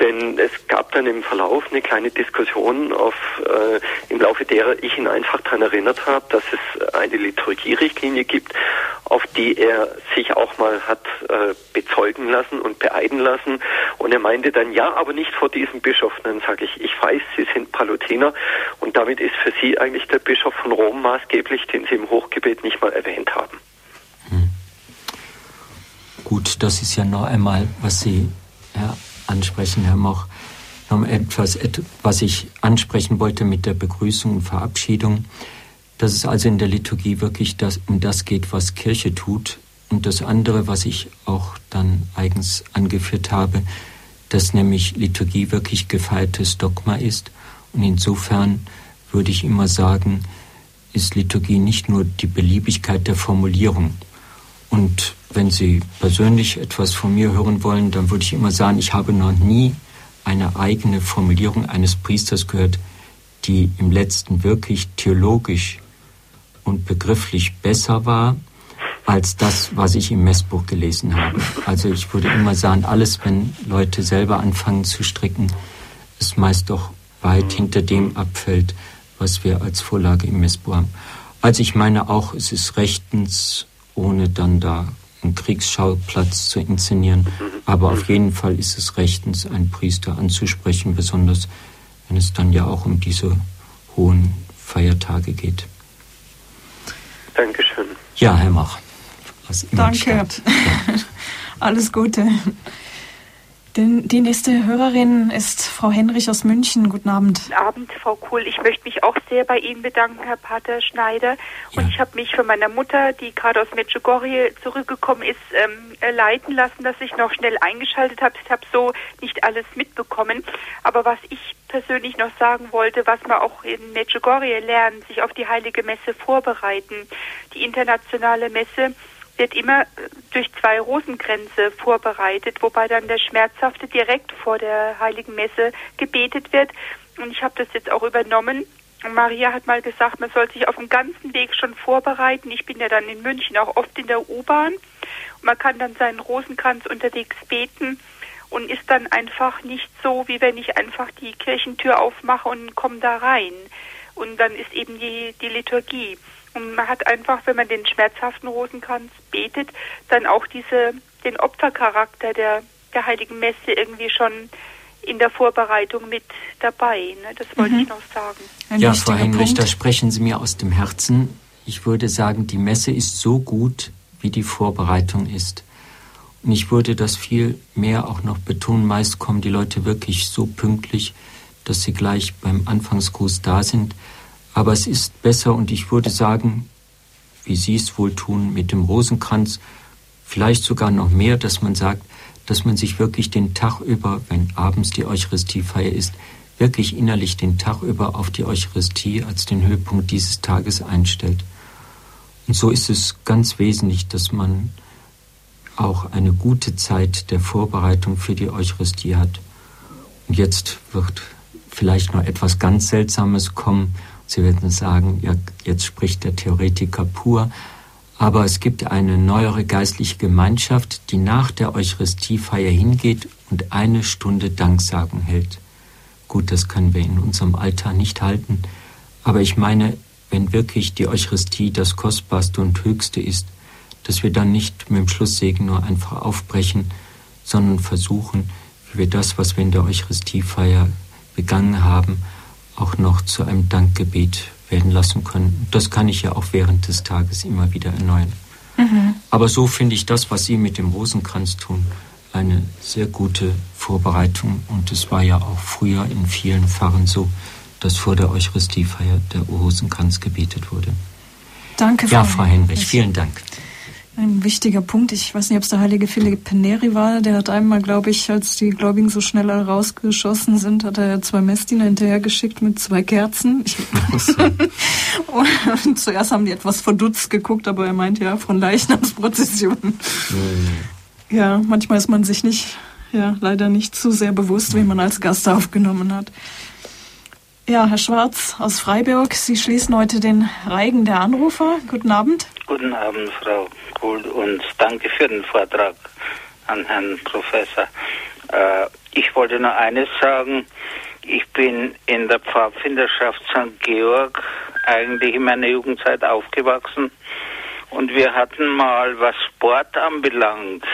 denn es gab dann im Verlauf eine kleine Diskussion, auf, äh, im Laufe derer ich ihn einfach daran erinnert habe, dass es eine Liturgierichtlinie gibt, auf die er sich auch mal hat äh, bezeugen lassen und beeiden lassen. Und er meinte dann, ja, aber nicht vor diesem Bischof. Und dann sage ich, ich weiß, Sie sind Palutiner und damit ist für Sie eigentlich der Bischof von Rom maßgeblich, den Sie im Hochgebet nicht mal erwähnt haben. Hm. Gut, das ist ja noch einmal, was Sie, ja, ansprechen, Herr Moch. Noch etwas, was ich ansprechen wollte mit der Begrüßung und Verabschiedung, dass es also in der Liturgie wirklich das, um das geht, was Kirche tut. Und das andere, was ich auch dann eigens angeführt habe, dass nämlich Liturgie wirklich gefeiertes Dogma ist. Und insofern würde ich immer sagen, ist Liturgie nicht nur die Beliebigkeit der Formulierung. Und wenn Sie persönlich etwas von mir hören wollen, dann würde ich immer sagen, ich habe noch nie eine eigene Formulierung eines Priesters gehört, die im letzten wirklich theologisch und begrifflich besser war als das, was ich im Messbuch gelesen habe. Also ich würde immer sagen, alles, wenn Leute selber anfangen zu stricken, ist meist doch weit hinter dem abfällt, was wir als Vorlage im Messbuch haben. Also ich meine auch, es ist rechtens, ohne dann da einen Kriegsschauplatz zu inszenieren. Aber auf jeden Fall ist es rechtens, einen Priester anzusprechen, besonders wenn es dann ja auch um diese hohen Feiertage geht. Dankeschön. Ja, Herr Mach. Danke. Ja. Alles Gute. Denn die nächste Hörerin ist Frau Henrich aus München. Guten Abend. Guten Abend, Frau Kuhl. Ich möchte mich auch sehr bei Ihnen bedanken, Herr Pater Schneider. Und ja. ich habe mich von meiner Mutter, die gerade aus Medjugorje zurückgekommen ist, ähm, leiten lassen, dass ich noch schnell eingeschaltet habe. Ich habe so nicht alles mitbekommen. Aber was ich persönlich noch sagen wollte, was man auch in Medjugorje lernt, sich auf die Heilige Messe vorbereiten. Die internationale Messe wird immer äh, durch zwei Rosenkränze vorbereitet, wobei dann der Schmerzhafte direkt vor der Heiligen Messe gebetet wird. Und ich habe das jetzt auch übernommen. Maria hat mal gesagt, man soll sich auf dem ganzen Weg schon vorbereiten. Ich bin ja dann in München auch oft in der U-Bahn. Man kann dann seinen Rosenkranz unterwegs beten und ist dann einfach nicht so, wie wenn ich einfach die Kirchentür aufmache und komme da rein. Und dann ist eben die, die Liturgie. Und man hat einfach, wenn man den schmerzhaften Rosenkranz betet, dann auch diese, den Opfercharakter der, der Heiligen Messe irgendwie schon in der Vorbereitung mit dabei. Ne? Das wollte mhm. ich noch sagen. Ein ja, Frau Henrich, da sprechen Sie mir aus dem Herzen. Ich würde sagen, die Messe ist so gut, wie die Vorbereitung ist. Und ich würde das viel mehr auch noch betonen. Meist kommen die Leute wirklich so pünktlich, dass sie gleich beim Anfangsgruß da sind. Aber es ist besser und ich würde sagen, wie Sie es wohl tun, mit dem Rosenkranz, vielleicht sogar noch mehr, dass man sagt, dass man sich wirklich den Tag über, wenn abends die Eucharistiefeier ist, wirklich innerlich den Tag über auf die Eucharistie als den Höhepunkt dieses Tages einstellt. Und so ist es ganz wesentlich, dass man auch eine gute Zeit der Vorbereitung für die Eucharistie hat. Und jetzt wird vielleicht noch etwas ganz Seltsames kommen. Sie werden sagen, ja, jetzt spricht der Theoretiker pur. Aber es gibt eine neuere geistliche Gemeinschaft, die nach der Eucharistiefeier hingeht und eine Stunde Danksagen hält. Gut, das können wir in unserem Alter nicht halten. Aber ich meine, wenn wirklich die Eucharistie das Kostbarste und Höchste ist, dass wir dann nicht mit dem Schlusssegen nur einfach aufbrechen, sondern versuchen, wie wir das, was wir in der Eucharistiefeier begangen haben, auch noch zu einem Dankgebet werden lassen können. Das kann ich ja auch während des Tages immer wieder erneuern. Mhm. Aber so finde ich das, was Sie mit dem Rosenkranz tun, eine sehr gute Vorbereitung. Und es war ja auch früher in vielen Pfarren so, dass vor der Eucharistiefeier der Rosenkranz gebetet wurde. Danke, Frau Ja, Frau Henrich, vielen Dank. Ein wichtiger Punkt. Ich weiß nicht, ob es der heilige Philipp Neri war. Der hat einmal, glaube ich, als die Gläubigen so schnell rausgeschossen sind, hat er zwei Messdiener hinterhergeschickt mit zwei Kerzen. und zuerst haben die etwas verdutzt geguckt, aber er meint ja von Leichnamsprozessionen. Ja, ja, manchmal ist man sich nicht, ja, leider nicht zu sehr bewusst, wie man als Gast aufgenommen hat. Ja, Herr Schwarz aus Freiburg, Sie schließen heute den Reigen der Anrufer. Guten Abend. Guten Abend, Frau Kuhl, und danke für den Vortrag an Herrn Professor. Äh, ich wollte nur eines sagen. Ich bin in der Pfadfinderschaft St. Georg eigentlich in meiner Jugendzeit aufgewachsen und wir hatten mal, was Sport anbelangt,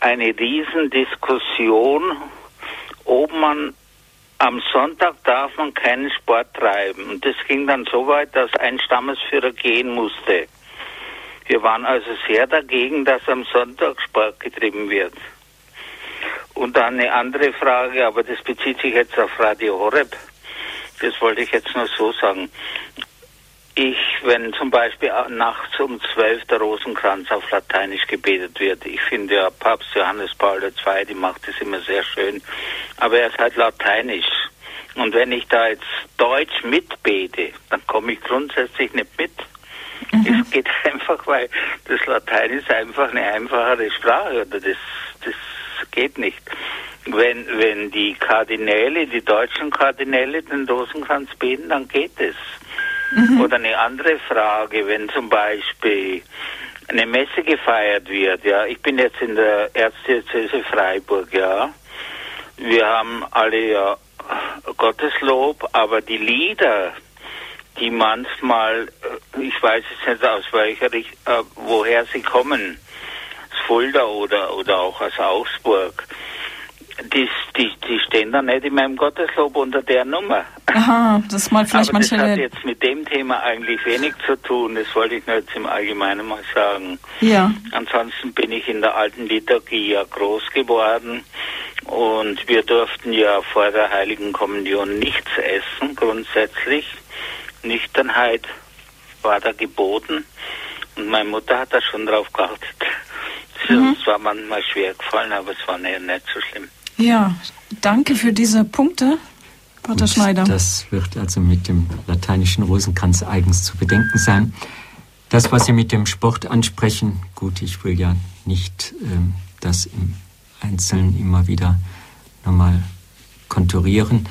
eine Riesendiskussion, ob man am Sonntag darf man keinen Sport treiben. Und das ging dann so weit, dass ein Stammesführer gehen musste. Wir waren also sehr dagegen, dass am Sonntag Sport getrieben wird. Und dann eine andere Frage, aber das bezieht sich jetzt auf Radio Horeb. Das wollte ich jetzt nur so sagen. Ich, wenn zum Beispiel nachts um zwölf der Rosenkranz auf Lateinisch gebetet wird, ich finde ja Papst Johannes Paul II, die macht das immer sehr schön, aber er ist halt Lateinisch. Und wenn ich da jetzt Deutsch mitbete, dann komme ich grundsätzlich nicht mit. Mhm. Es geht einfach, weil das Latein ist einfach eine einfachere Sprache oder das, das geht nicht. Wenn, wenn die Kardinäle, die deutschen Kardinäle den Rosenkranz beten, dann geht es. Mhm. Oder eine andere Frage, wenn zum Beispiel eine Messe gefeiert wird, ja, ich bin jetzt in der Erzdiözese Freiburg, ja. Wir haben alle ja Gotteslob, aber die Lieder, die manchmal, äh, ich weiß es nicht aus welcher, äh, woher sie kommen, Fulda oder, oder auch aus Augsburg, die, die, die stehen da nicht in meinem Gotteslob unter der Nummer. Aha, das mal vielleicht Aber manche. Das hat jetzt mit dem Thema eigentlich wenig zu tun. Das wollte ich nur jetzt im Allgemeinen mal sagen. Ja. Ansonsten bin ich in der alten Liturgie ja groß geworden und wir durften ja vor der Heiligen Kommunion nichts essen, grundsätzlich. Nüchternheit war da geboten und meine Mutter hat da schon drauf geachtet. Mhm. Es war manchmal schwer gefallen, aber es war nicht, nicht so schlimm. Ja, danke für diese Punkte, Pater Gut, Schneider. Das wird also mit dem lateinischen Rosenkranz eigens zu bedenken sein. Das, was Sie mit dem Sport ansprechen, gut, ich will ja nicht ähm, das im Einzelnen immer wieder nochmal konturieren,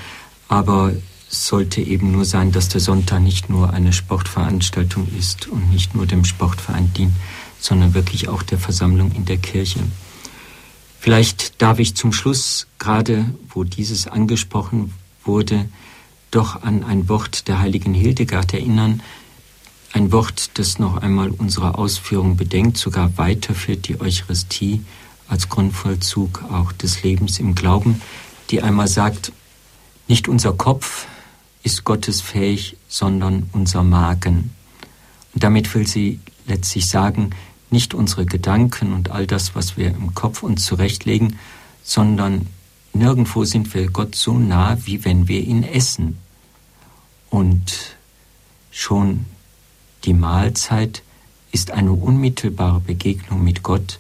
aber sollte eben nur sein, dass der Sonntag nicht nur eine Sportveranstaltung ist und nicht nur dem Sportverein dient, sondern wirklich auch der Versammlung in der Kirche. Vielleicht darf ich zum Schluss, gerade wo dieses angesprochen wurde, doch an ein Wort der heiligen Hildegard erinnern, ein Wort, das noch einmal unsere Ausführung bedenkt, sogar weiterführt die Eucharistie als Grundvollzug auch des Lebens im Glauben, die einmal sagt, nicht unser Kopf ist Gottes fähig, sondern unser Magen. Und damit will sie letztlich sagen, nicht unsere Gedanken und all das, was wir im Kopf uns zurechtlegen, sondern nirgendwo sind wir Gott so nah, wie wenn wir ihn essen. Und schon die Mahlzeit ist eine unmittelbare Begegnung mit Gott,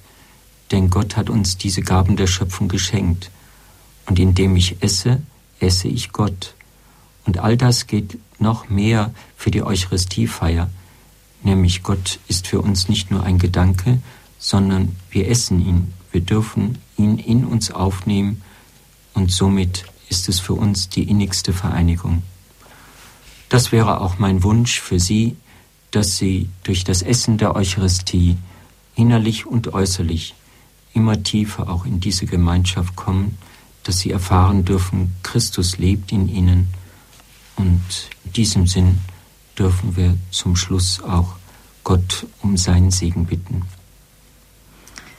denn Gott hat uns diese Gaben der Schöpfung geschenkt. Und indem ich esse, esse ich Gott. Und all das geht noch mehr für die Eucharistiefeier, nämlich Gott ist für uns nicht nur ein Gedanke, sondern wir essen ihn, wir dürfen ihn in uns aufnehmen. Und somit ist es für uns die innigste Vereinigung. Das wäre auch mein Wunsch für Sie, dass Sie durch das Essen der Eucharistie innerlich und äußerlich immer tiefer auch in diese Gemeinschaft kommen, dass Sie erfahren dürfen, Christus lebt in Ihnen und in diesem Sinn dürfen wir zum Schluss auch Gott um seinen Segen bitten.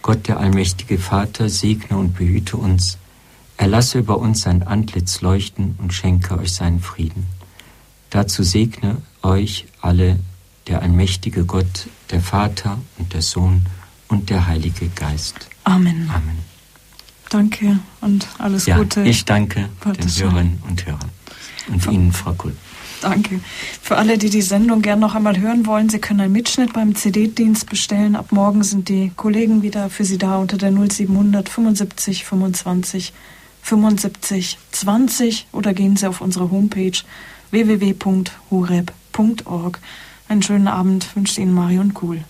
Gott, der allmächtige Vater, segne und behüte uns, erlasse über uns sein Antlitz leuchten und schenke euch seinen Frieden. Dazu segne euch alle der allmächtige Gott, der Vater und der Sohn und der Heilige Geist. Amen. Amen. Danke und alles ja, Gute. Ich danke den Hörerinnen und Hörern und Ihnen, Frau Kuhl. Danke. Für alle, die die Sendung gern noch einmal hören wollen, Sie können einen Mitschnitt beim CD-Dienst bestellen. Ab morgen sind die Kollegen wieder für Sie da unter der 0700 75 25 75 20 oder gehen Sie auf unsere Homepage www.horeb.org. Einen schönen Abend wünscht Ihnen Marion Kuhl.